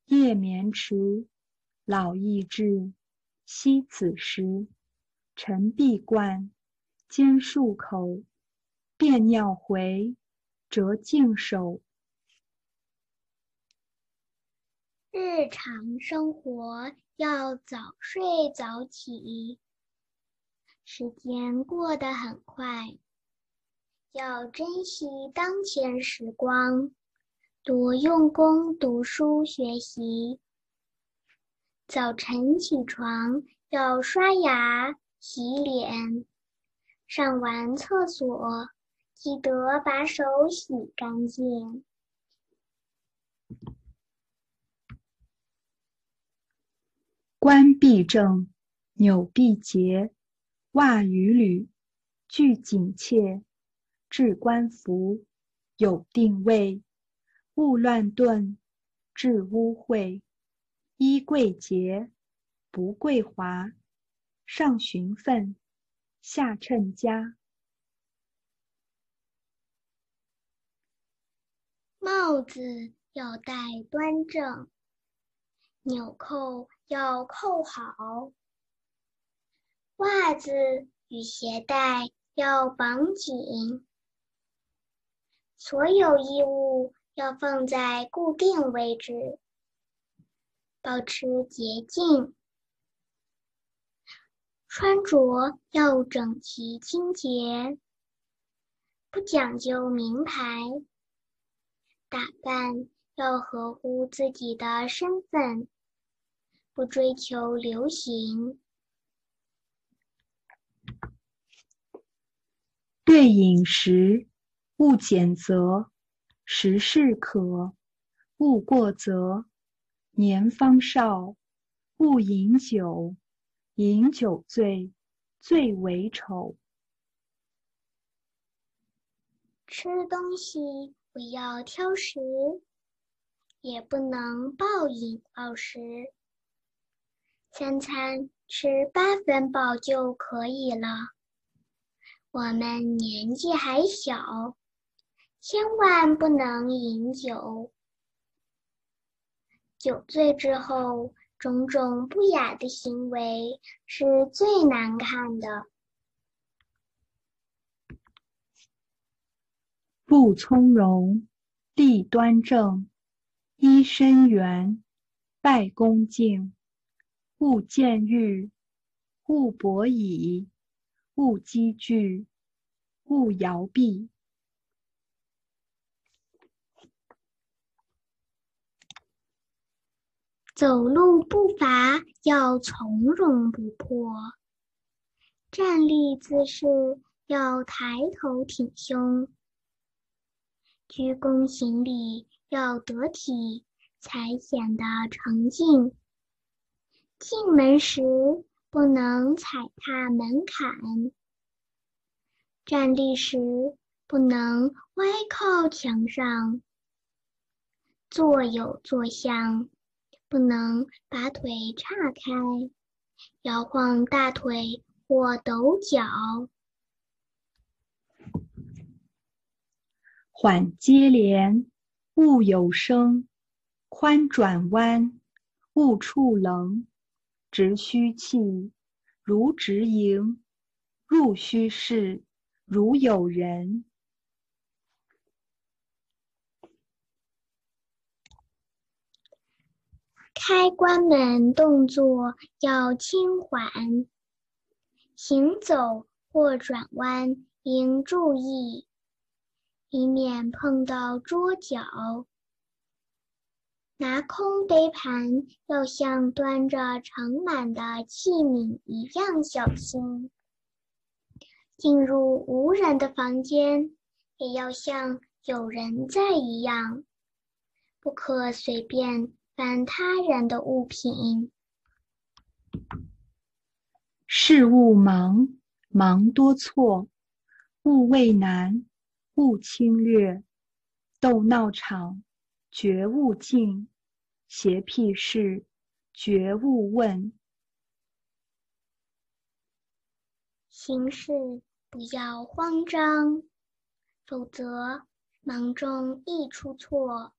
夜眠迟，老易至，惜此时。晨必冠。兼漱口，便尿回，折净手。日常生活要早睡早起，时间过得很快，要珍惜当前时光，多用功读书学习。早晨起床要刷牙洗脸。上完厕所，记得把手洗干净。冠必正，纽必结，袜与履俱紧切。置冠服，有定位，勿乱顿，致污秽。衣贵洁，不贵华，上循分。下称家，帽子要戴端正，纽扣要扣好，袜子与鞋带要绑紧，所有衣物要放在固定位置，保持洁净。穿着要整齐清洁，不讲究名牌。打扮要合乎自己的身份，不追求流行。对饮食，勿拣择，食适可，勿过则。年方少，勿饮酒。饮酒醉，最为丑。吃东西不要挑食，也不能暴饮暴食。三餐吃八分饱就可以了。我们年纪还小，千万不能饮酒。酒醉之后。种种不雅的行为是最难看的。不从容，立端正，揖深圆，拜恭敬，勿见欲，勿博倚，勿积聚，勿摇臂。走路步伐要从容不迫，站立姿势要抬头挺胸，鞠躬行礼要得体，才显得诚敬。进门时不能踩踏门槛，站立时不能歪靠墙上，坐有坐相。不能把腿岔开，摇晃大腿或抖脚。缓接连，勿有声；宽转弯，勿触棱。直虚气，如直营；入虚室，如有人。开关门动作要轻缓，行走或转弯应注意，以免碰到桌角。拿空杯盘要像端着盛满的器皿一样小心。进入无人的房间，也要像有人在一样，不可随便。翻他人的物品，事物忙，忙多错；勿畏难，勿侵略；斗闹场，绝勿进；邪僻事，绝勿问。行事不要慌张，否则忙中易出错。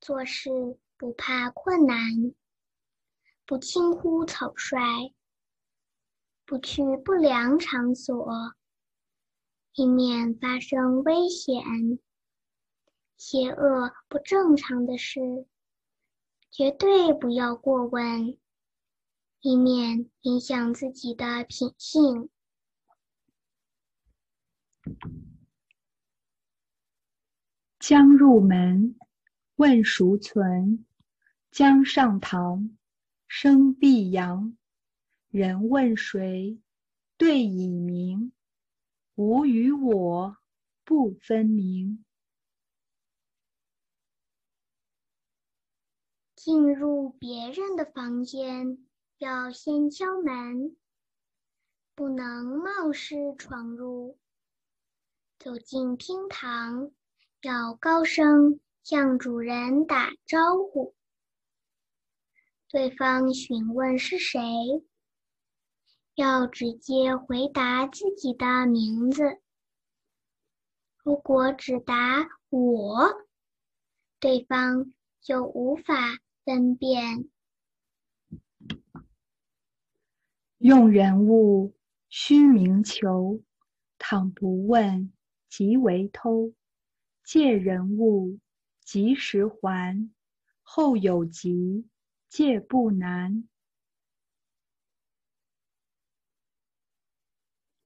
做事。不怕困难，不轻忽草率，不去不良场所，以免发生危险。邪恶不正常的事，绝对不要过问，以免影响自己的品性。将入门，问孰存？江上堂，生必扬。人问谁？对以明。吾与我不分明。进入别人的房间，要先敲门，不能冒失闯入。走进厅堂，要高声向主人打招呼。对方询问是谁，要直接回答自己的名字。如果只答“我”，对方就无法分辨。用人物须明求，倘不问，即为偷。借人物及时还，后有急。戒不难，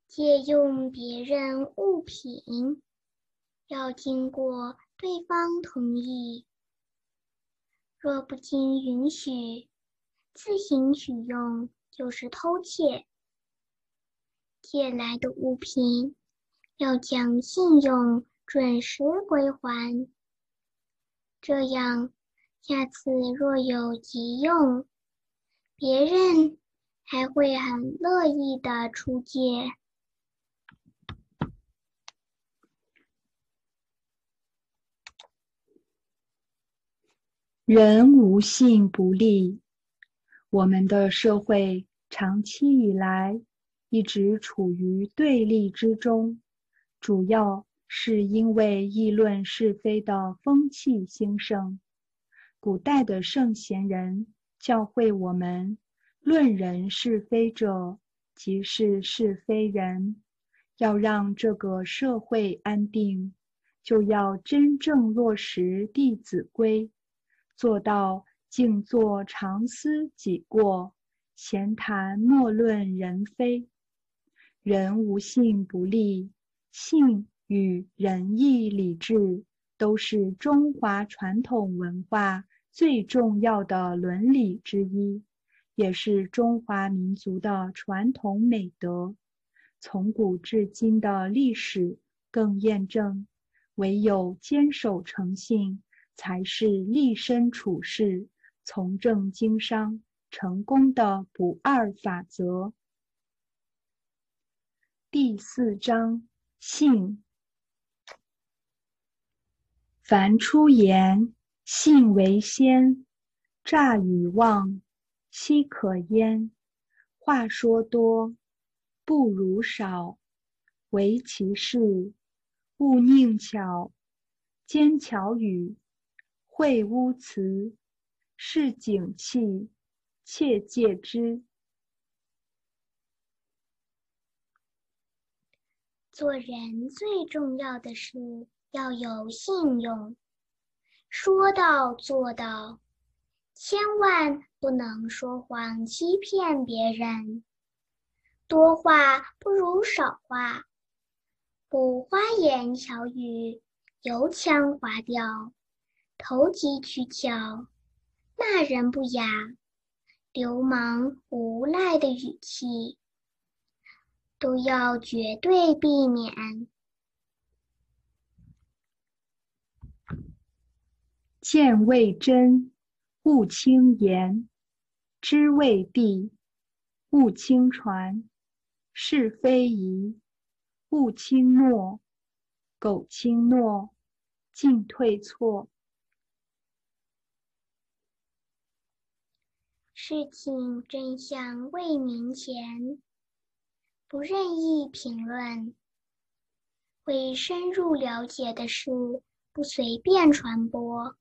借用别人物品要经过对方同意。若不经允许自行取用，就是偷窃。借来的物品要讲信用，准时归还，这样。下次若有急用，别人还会很乐意的出借。人无信不立。我们的社会长期以来一直处于对立之中，主要是因为议论是非的风气兴盛。古代的圣贤人教会我们：论人是非者，即是是非人。要让这个社会安定，就要真正落实《弟子规》，做到静坐常思己过，闲谈莫论人非。人无信不立，信与仁义礼智都是中华传统文化。最重要的伦理之一，也是中华民族的传统美德。从古至今的历史更验证，唯有坚守诚信，才是立身处世、从政经商成功的不二法则。第四章：信。凡出言。信为先，诈与妄，奚可焉？话说多，不如少。唯其事，勿佞巧，奸巧语，秽污词，是景气，切戒之。做人最重要的是要有信用，说到做到，千万不能说谎欺骗别人。多话不如少话，不花言巧语，油腔滑调，投机取巧，骂人不雅，流氓无赖的语气。都要绝对避免。见未真，勿轻言；知未必，勿轻传；是非疑，勿轻诺；苟轻诺，进退错。事情真相未明前。不任意评论，未深入了解的事不随便传播，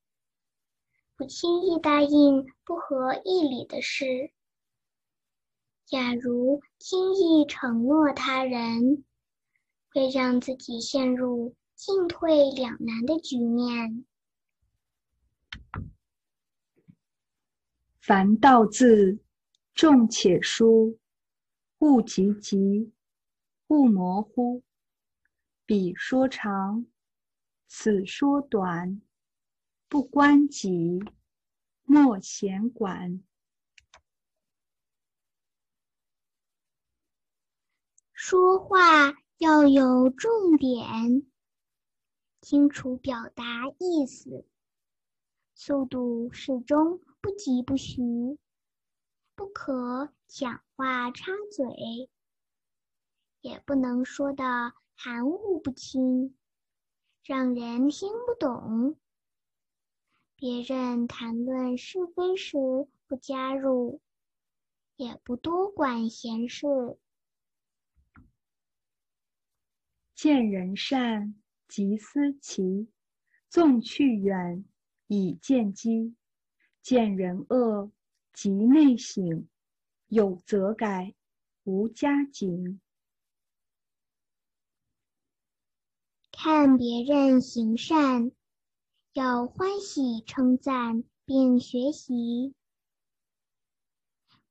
不轻易答应不合义理的事。假如轻易承诺他人，会让自己陷入进退两难的局面。凡道字，重且疏。勿急急，勿模糊。彼说长，此说短，不关己，莫闲管。说话要有重点，清楚表达意思，速度适中，不急不徐。不可讲话插嘴，也不能说的含糊不清，让人听不懂。别人谈论是非时不加入，也不多管闲事。见人善，即思齐，纵去远，以见机；见人恶。即内省，有则改，无加警。看别人行善，要欢喜称赞并学习。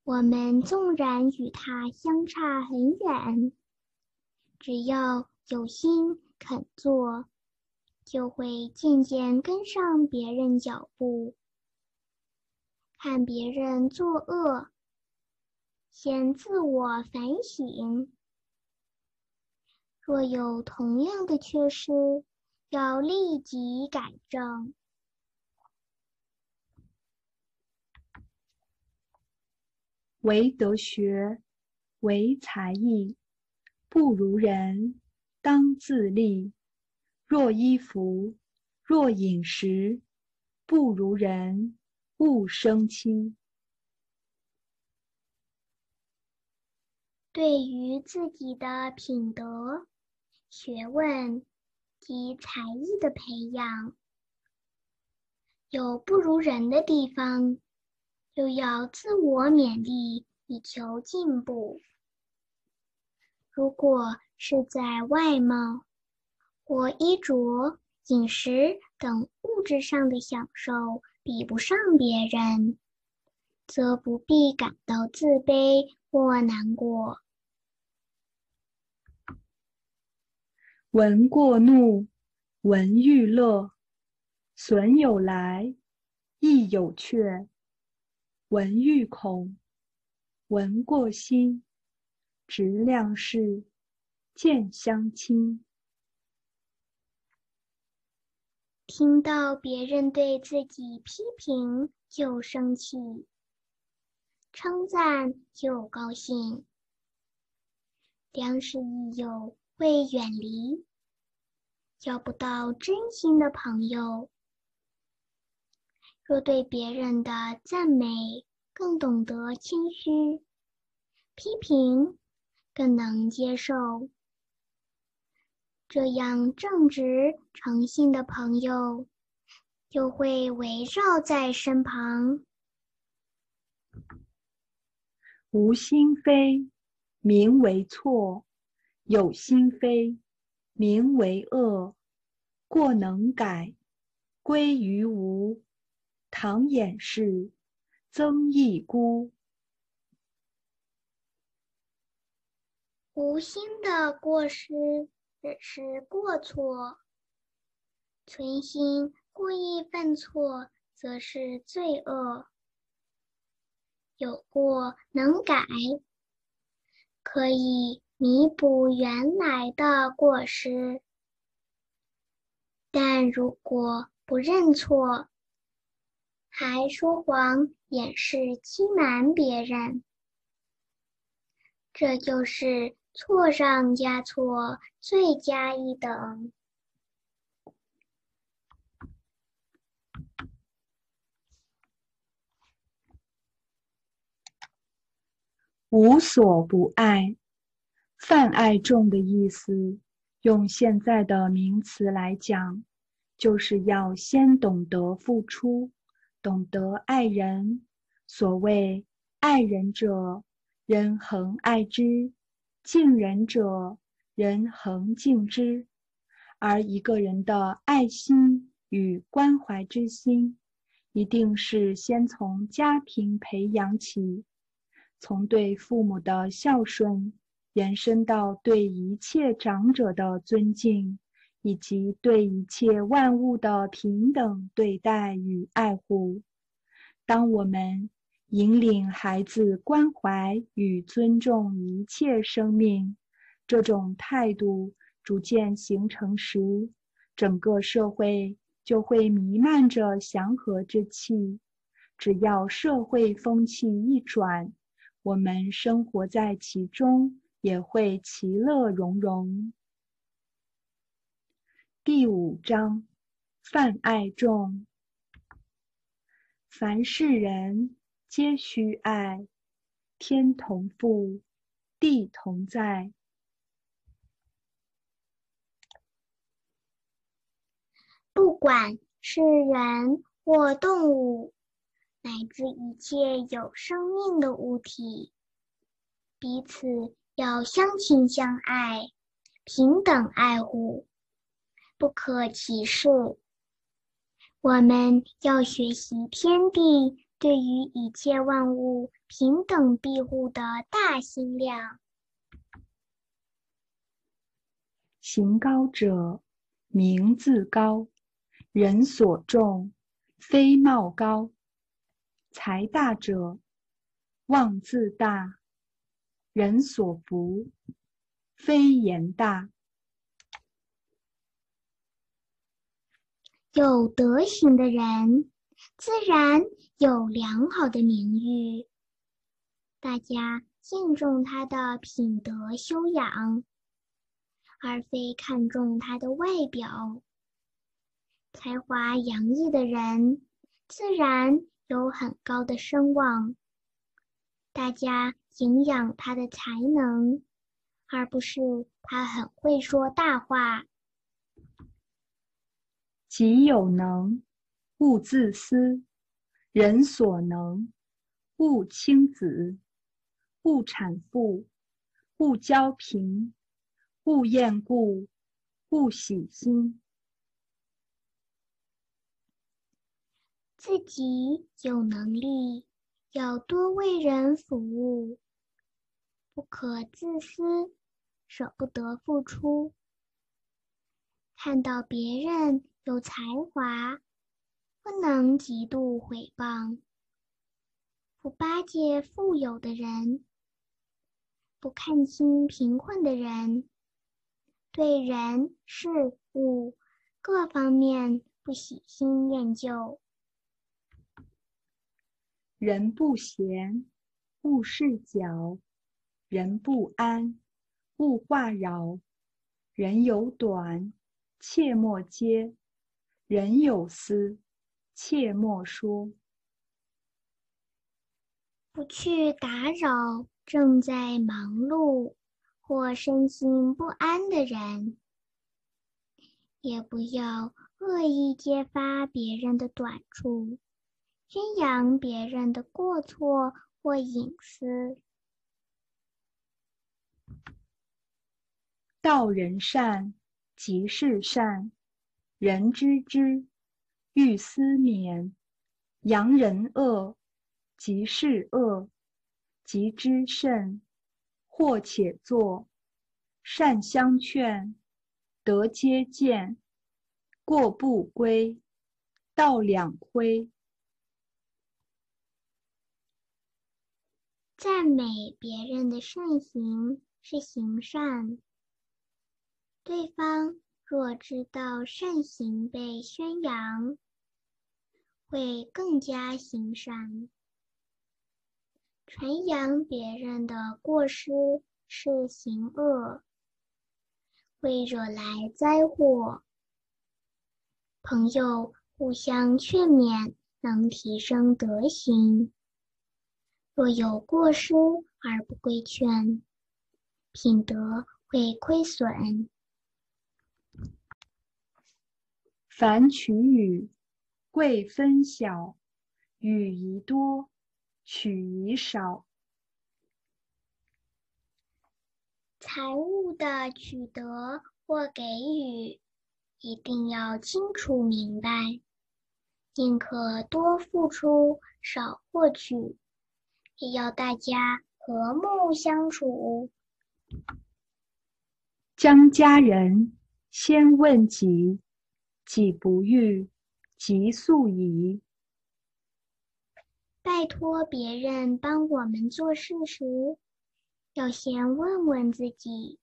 我们纵然与他相差很远，只要有心肯做，就会渐渐跟上别人脚步。看别人作恶，先自我反省。若有同样的缺失，要立即改正。唯德学，唯才艺，不如人，当自砺。若衣服，若饮食，不如人。勿生戚。对于自己的品德、学问及才艺的培养，有不如人的地方，又要自我勉励，以求进步。如果是在外貌或衣着、饮食等物质上的享受，比不上别人，则不必感到自卑或难过。闻过怒，闻欲乐，损有来，益有却。闻欲恐，闻过心，直量事，见相亲。听到别人对自己批评就生气，称赞就高兴，良师益友会远离，交不到真心的朋友。若对别人的赞美更懂得谦虚，批评更能接受，这样正直诚信的朋友就会围绕在身旁。无心非，名为错；有心非，名为恶。过能改，归于无。唐掩饰，曾益孤。无心的过失只是过错，存心故意犯错则是罪恶。有过能改，可以弥补原来的过失；但如果不认错，还说谎掩饰欺瞒别人，这就是。错上加错，罪加一等。无所不爱，泛爱众的意思，用现在的名词来讲，就是要先懂得付出，懂得爱人。所谓爱人者，人恒爱之。敬人者，人恒敬之。而一个人的爱心与关怀之心，一定是先从家庭培养起，从对父母的孝顺，延伸到对一切长者的尊敬，以及对一切万物的平等对待与爱护。当我们引领孩子关怀与尊重一切生命，这种态度逐渐形成时，整个社会就会弥漫着祥和之气。只要社会风气一转，我们生活在其中也会其乐融融。第五章：泛爱众，凡是人。皆须爱，天同覆，地同在。不管是人或动物，乃至一切有生命的物体，彼此要相亲相爱，平等爱护，不可歧视。我们要学习天地。对于一切万物平等庇护的大心量，行高者名自高，人所重非貌高；财大者望自大，人所服非言大。有德行的人。自然有良好的名誉，大家敬重他的品德修养，而非看重他的外表。才华洋溢的人，自然有很高的声望，大家敬仰他的才能，而不是他很会说大话。己有能。勿自私，人所能；勿轻子，勿产妇，勿骄贫，勿厌故，勿喜新。自己有能力，要多为人服务，不可自私，舍不得付出。看到别人有才华。不能极度毁谤，不巴结富有的人，不看轻贫困的人，对人事物各方面不喜新厌旧。人不闲，勿事搅；人不安，勿话扰；人有短，切莫揭；人有私。切莫说，不去打扰正在忙碌或身心不安的人。也不要恶意揭发别人的短处，宣扬别人的过错或隐私。道人善，即是善；人知之，欲思勉；扬人恶，即是恶；即知甚，或且作。善相劝，德皆见；过不归，道两亏。赞美别人的善行是行善。对方若知道善行被宣扬，会更加行善。传扬别人的过失是行恶，会惹来灾祸。朋友互相劝勉，能提升德行。若有过失而不规劝，品德会亏损。凡取与，贵分晓；与宜多，取宜少。财物的取得或给予，一定要清楚明白，宁可多付出，少获取，也要大家和睦相处。将家人先问己。己不欲，即速矣。拜托别人帮我们做事时，要先问问自己：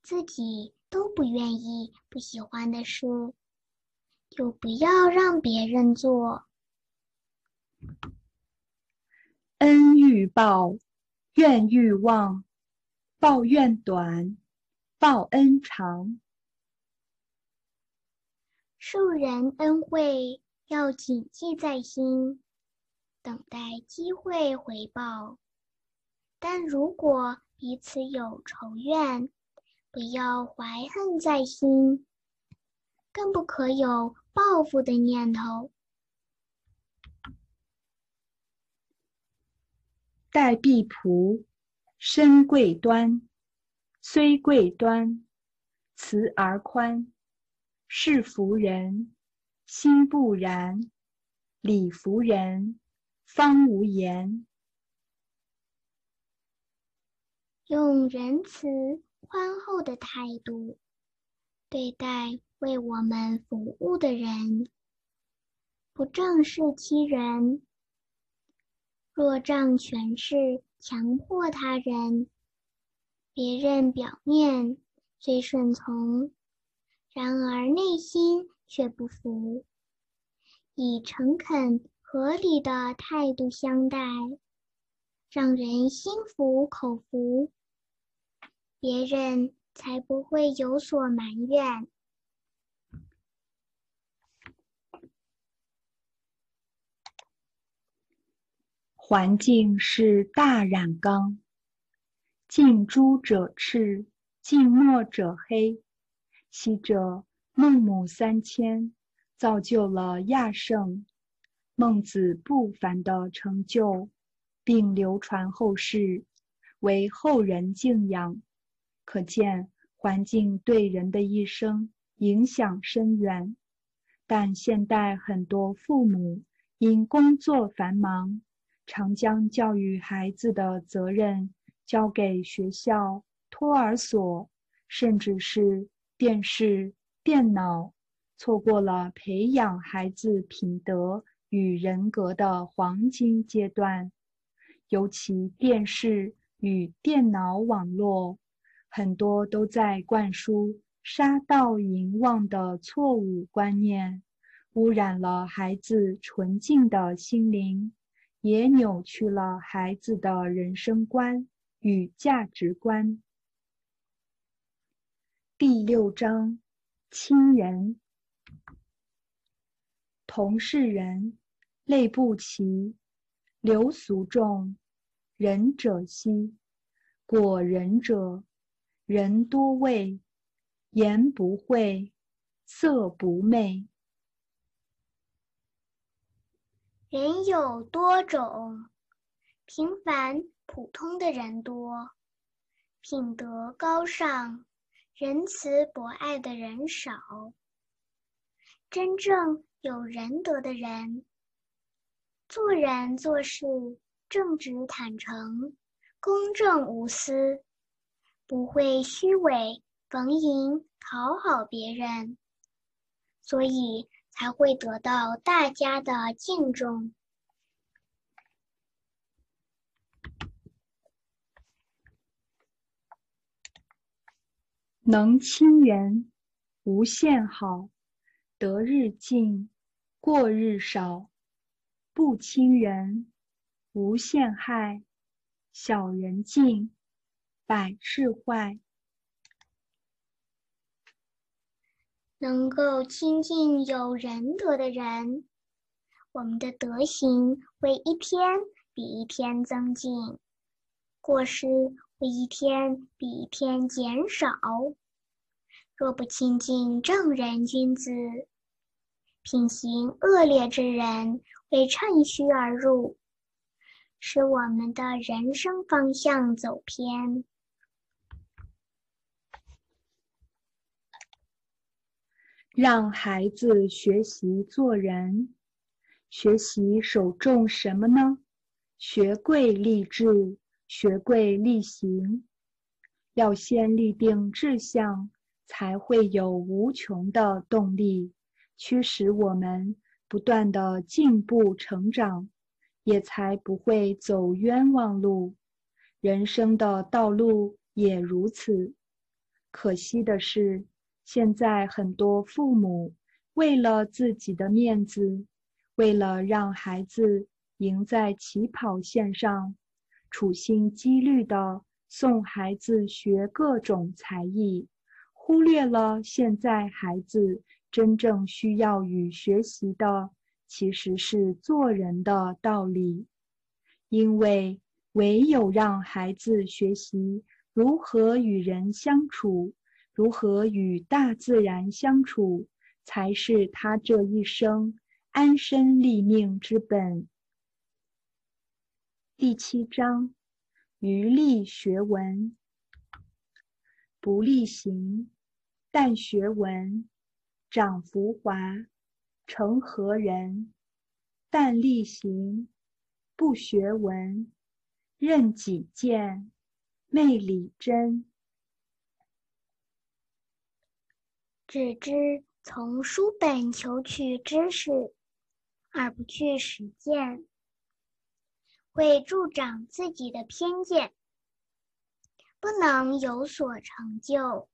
自己都不愿意、不喜欢的事，就不要让别人做。恩欲报，怨欲忘；报怨短，报恩长。受人恩惠要谨记在心，等待机会回报。但如果彼此有仇怨，不要怀恨在心，更不可有报复的念头。待婢仆，身贵端，虽贵端，慈而宽。是福人，心不然；礼服人，方无言。用仁慈宽厚的态度对待为我们服务的人，不仗势欺人。若仗权势强迫他人，别人表面虽顺从。然而内心却不服，以诚恳合理的态度相待，让人心服口服，别人才不会有所埋怨。环境是大染缸，近朱者赤，近墨者黑。昔者孟母三迁，造就了亚圣、孟子不凡的成就，并流传后世，为后人敬仰。可见环境对人的一生影响深远。但现代很多父母因工作繁忙，常将教育孩子的责任交给学校、托儿所，甚至是。电视、电脑，错过了培养孩子品德与人格的黄金阶段。尤其电视与电脑网络，很多都在灌输杀盗淫妄的错误观念，污染了孩子纯净的心灵，也扭曲了孩子的人生观与价值观。第六章，亲人。同是人，类不齐，流俗众，仁者稀。果仁者，人多畏，言不讳，色不昧。人有多种，平凡普通的人多，品德高尚、仁慈博爱的人少。真正有仁德的人，做人做事正直坦诚、公正无私，不会虚伪逢迎讨好别人，所以。才会得到大家的敬重。能亲人，无限好；得日进，过日少；不亲人，无限害；小人尽，百事坏。能够亲近有仁德的人，我们的德行会一天比一天增进，过失一天比一天减少。若不亲近正人君子，品行恶劣之人会趁虚而入，使我们的人生方向走偏。让孩子学习做人，学习守重什么呢？学贵立志，学贵立行。要先立定志向，才会有无穷的动力，驱使我们不断的进步成长，也才不会走冤枉路。人生的道路也如此。可惜的是。现在很多父母为了自己的面子，为了让孩子赢在起跑线上，处心积虑的送孩子学各种才艺，忽略了现在孩子真正需要与学习的其实是做人的道理。因为唯有让孩子学习如何与人相处。如何与大自然相处，才是他这一生安身立命之本。第七章：余力学文，不力行；但学文，长浮华，成何人？但力行，不学文，任己见，昧理真。只知从书本求取知识，而不去实践，会助长自己的偏见，不能有所成就。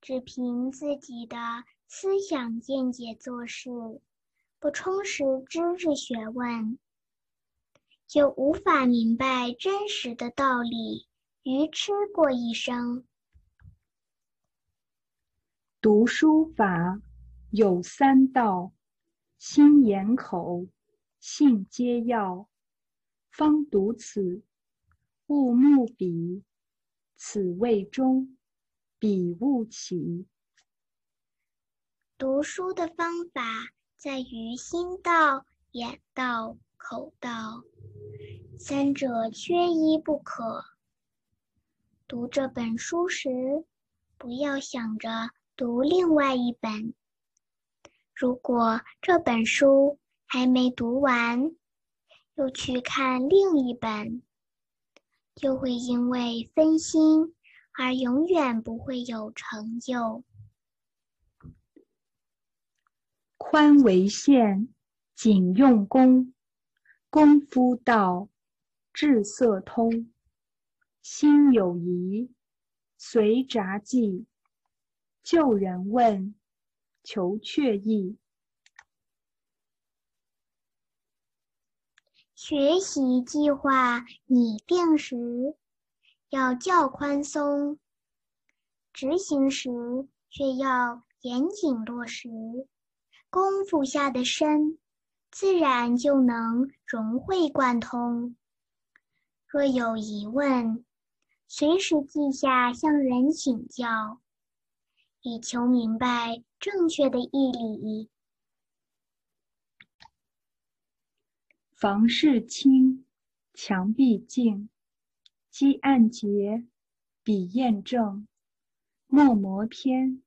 只凭自己的思想见解做事，不充实知识学问，就无法明白真实的道理，愚痴过一生。读书法有三道：心眼口，信皆要。方读此，勿慕彼，此谓中，彼勿起。读书的方法在于心道、眼道、口道，三者缺一不可。读这本书时，不要想着。读另外一本。如果这本书还没读完，又去看另一本，就会因为分心而永远不会有成就。宽为限，紧用功，功夫到，志色通，心有疑，随札记。旧人问，求确意。学习计划拟定时要较宽松，执行时却要严谨落实。功夫下的深，自然就能融会贯通。若有疑问，随时记下向人请教。以求明白正确的义理。房事清，墙壁净，积案洁，笔砚正，墨磨偏，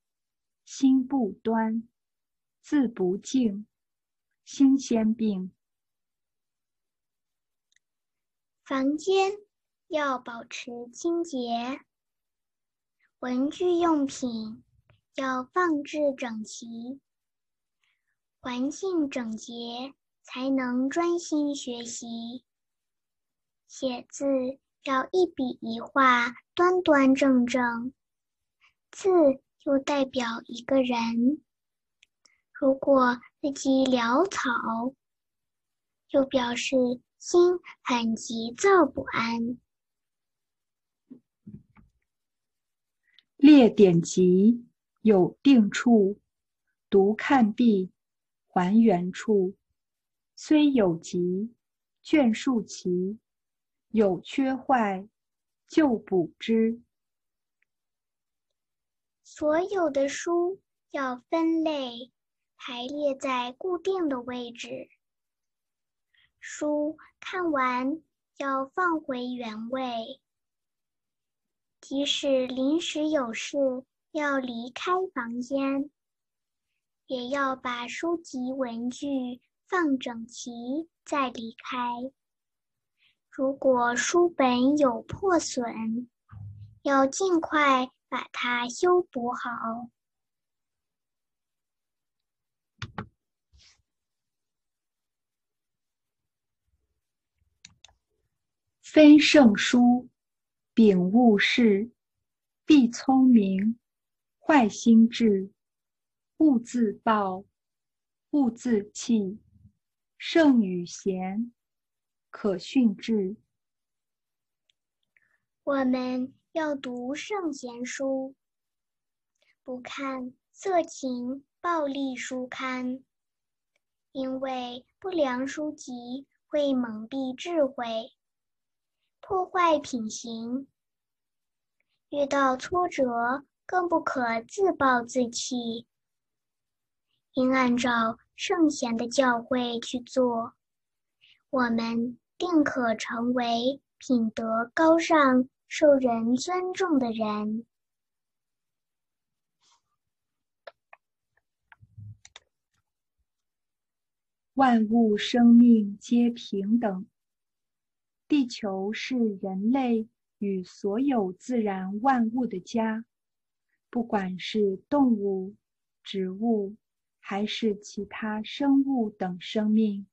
心不端，字不净，心先病。房间要保持清洁，文具用品。要放置整齐，环境整洁，才能专心学习。写字要一笔一画端端正正，字又代表一个人。如果字迹潦草，就表示心很急躁不安。列典籍。有定处，读看毕，还原处。虽有急，卷数齐，有缺坏，就补之。所有的书要分类，排列在固定的位置。书看完要放回原位，即使临时有事。要离开房间，也要把书籍文具放整齐再离开。如果书本有破损，要尽快把它修补好。非圣书，秉物事，必聪明。坏心智，勿自暴，勿自弃。圣与贤，可训致。我们要读圣贤书，不看色情暴力书刊，因为不良书籍会蒙蔽智慧，破坏品行。遇到挫折。更不可自暴自弃，应按照圣贤的教诲去做，我们定可成为品德高尚、受人尊重的人。万物生命皆平等，地球是人类与所有自然万物的家。不管是动物、植物，还是其他生物等生命，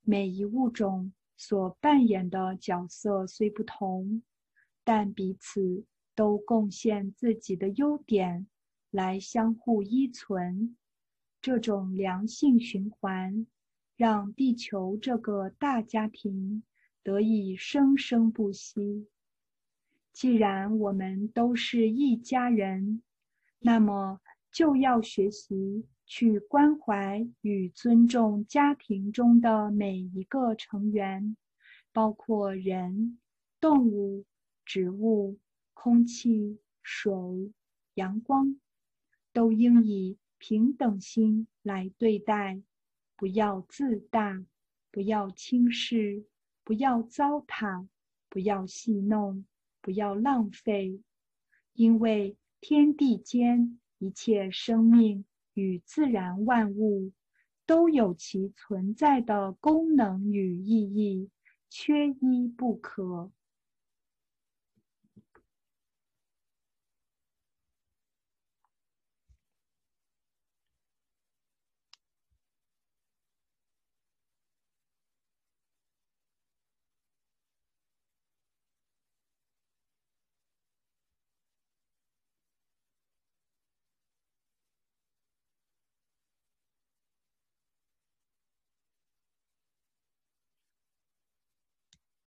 每一物种所扮演的角色虽不同，但彼此都贡献自己的优点，来相互依存。这种良性循环，让地球这个大家庭得以生生不息。既然我们都是一家人，那么就要学习去关怀与尊重家庭中的每一个成员，包括人、动物、植物、空气、水、阳光，都应以平等心来对待，不要自大，不要轻视，不要糟蹋。不要戏弄，不要浪费，因为天地间一切生命与自然万物都有其存在的功能与意义，缺一不可。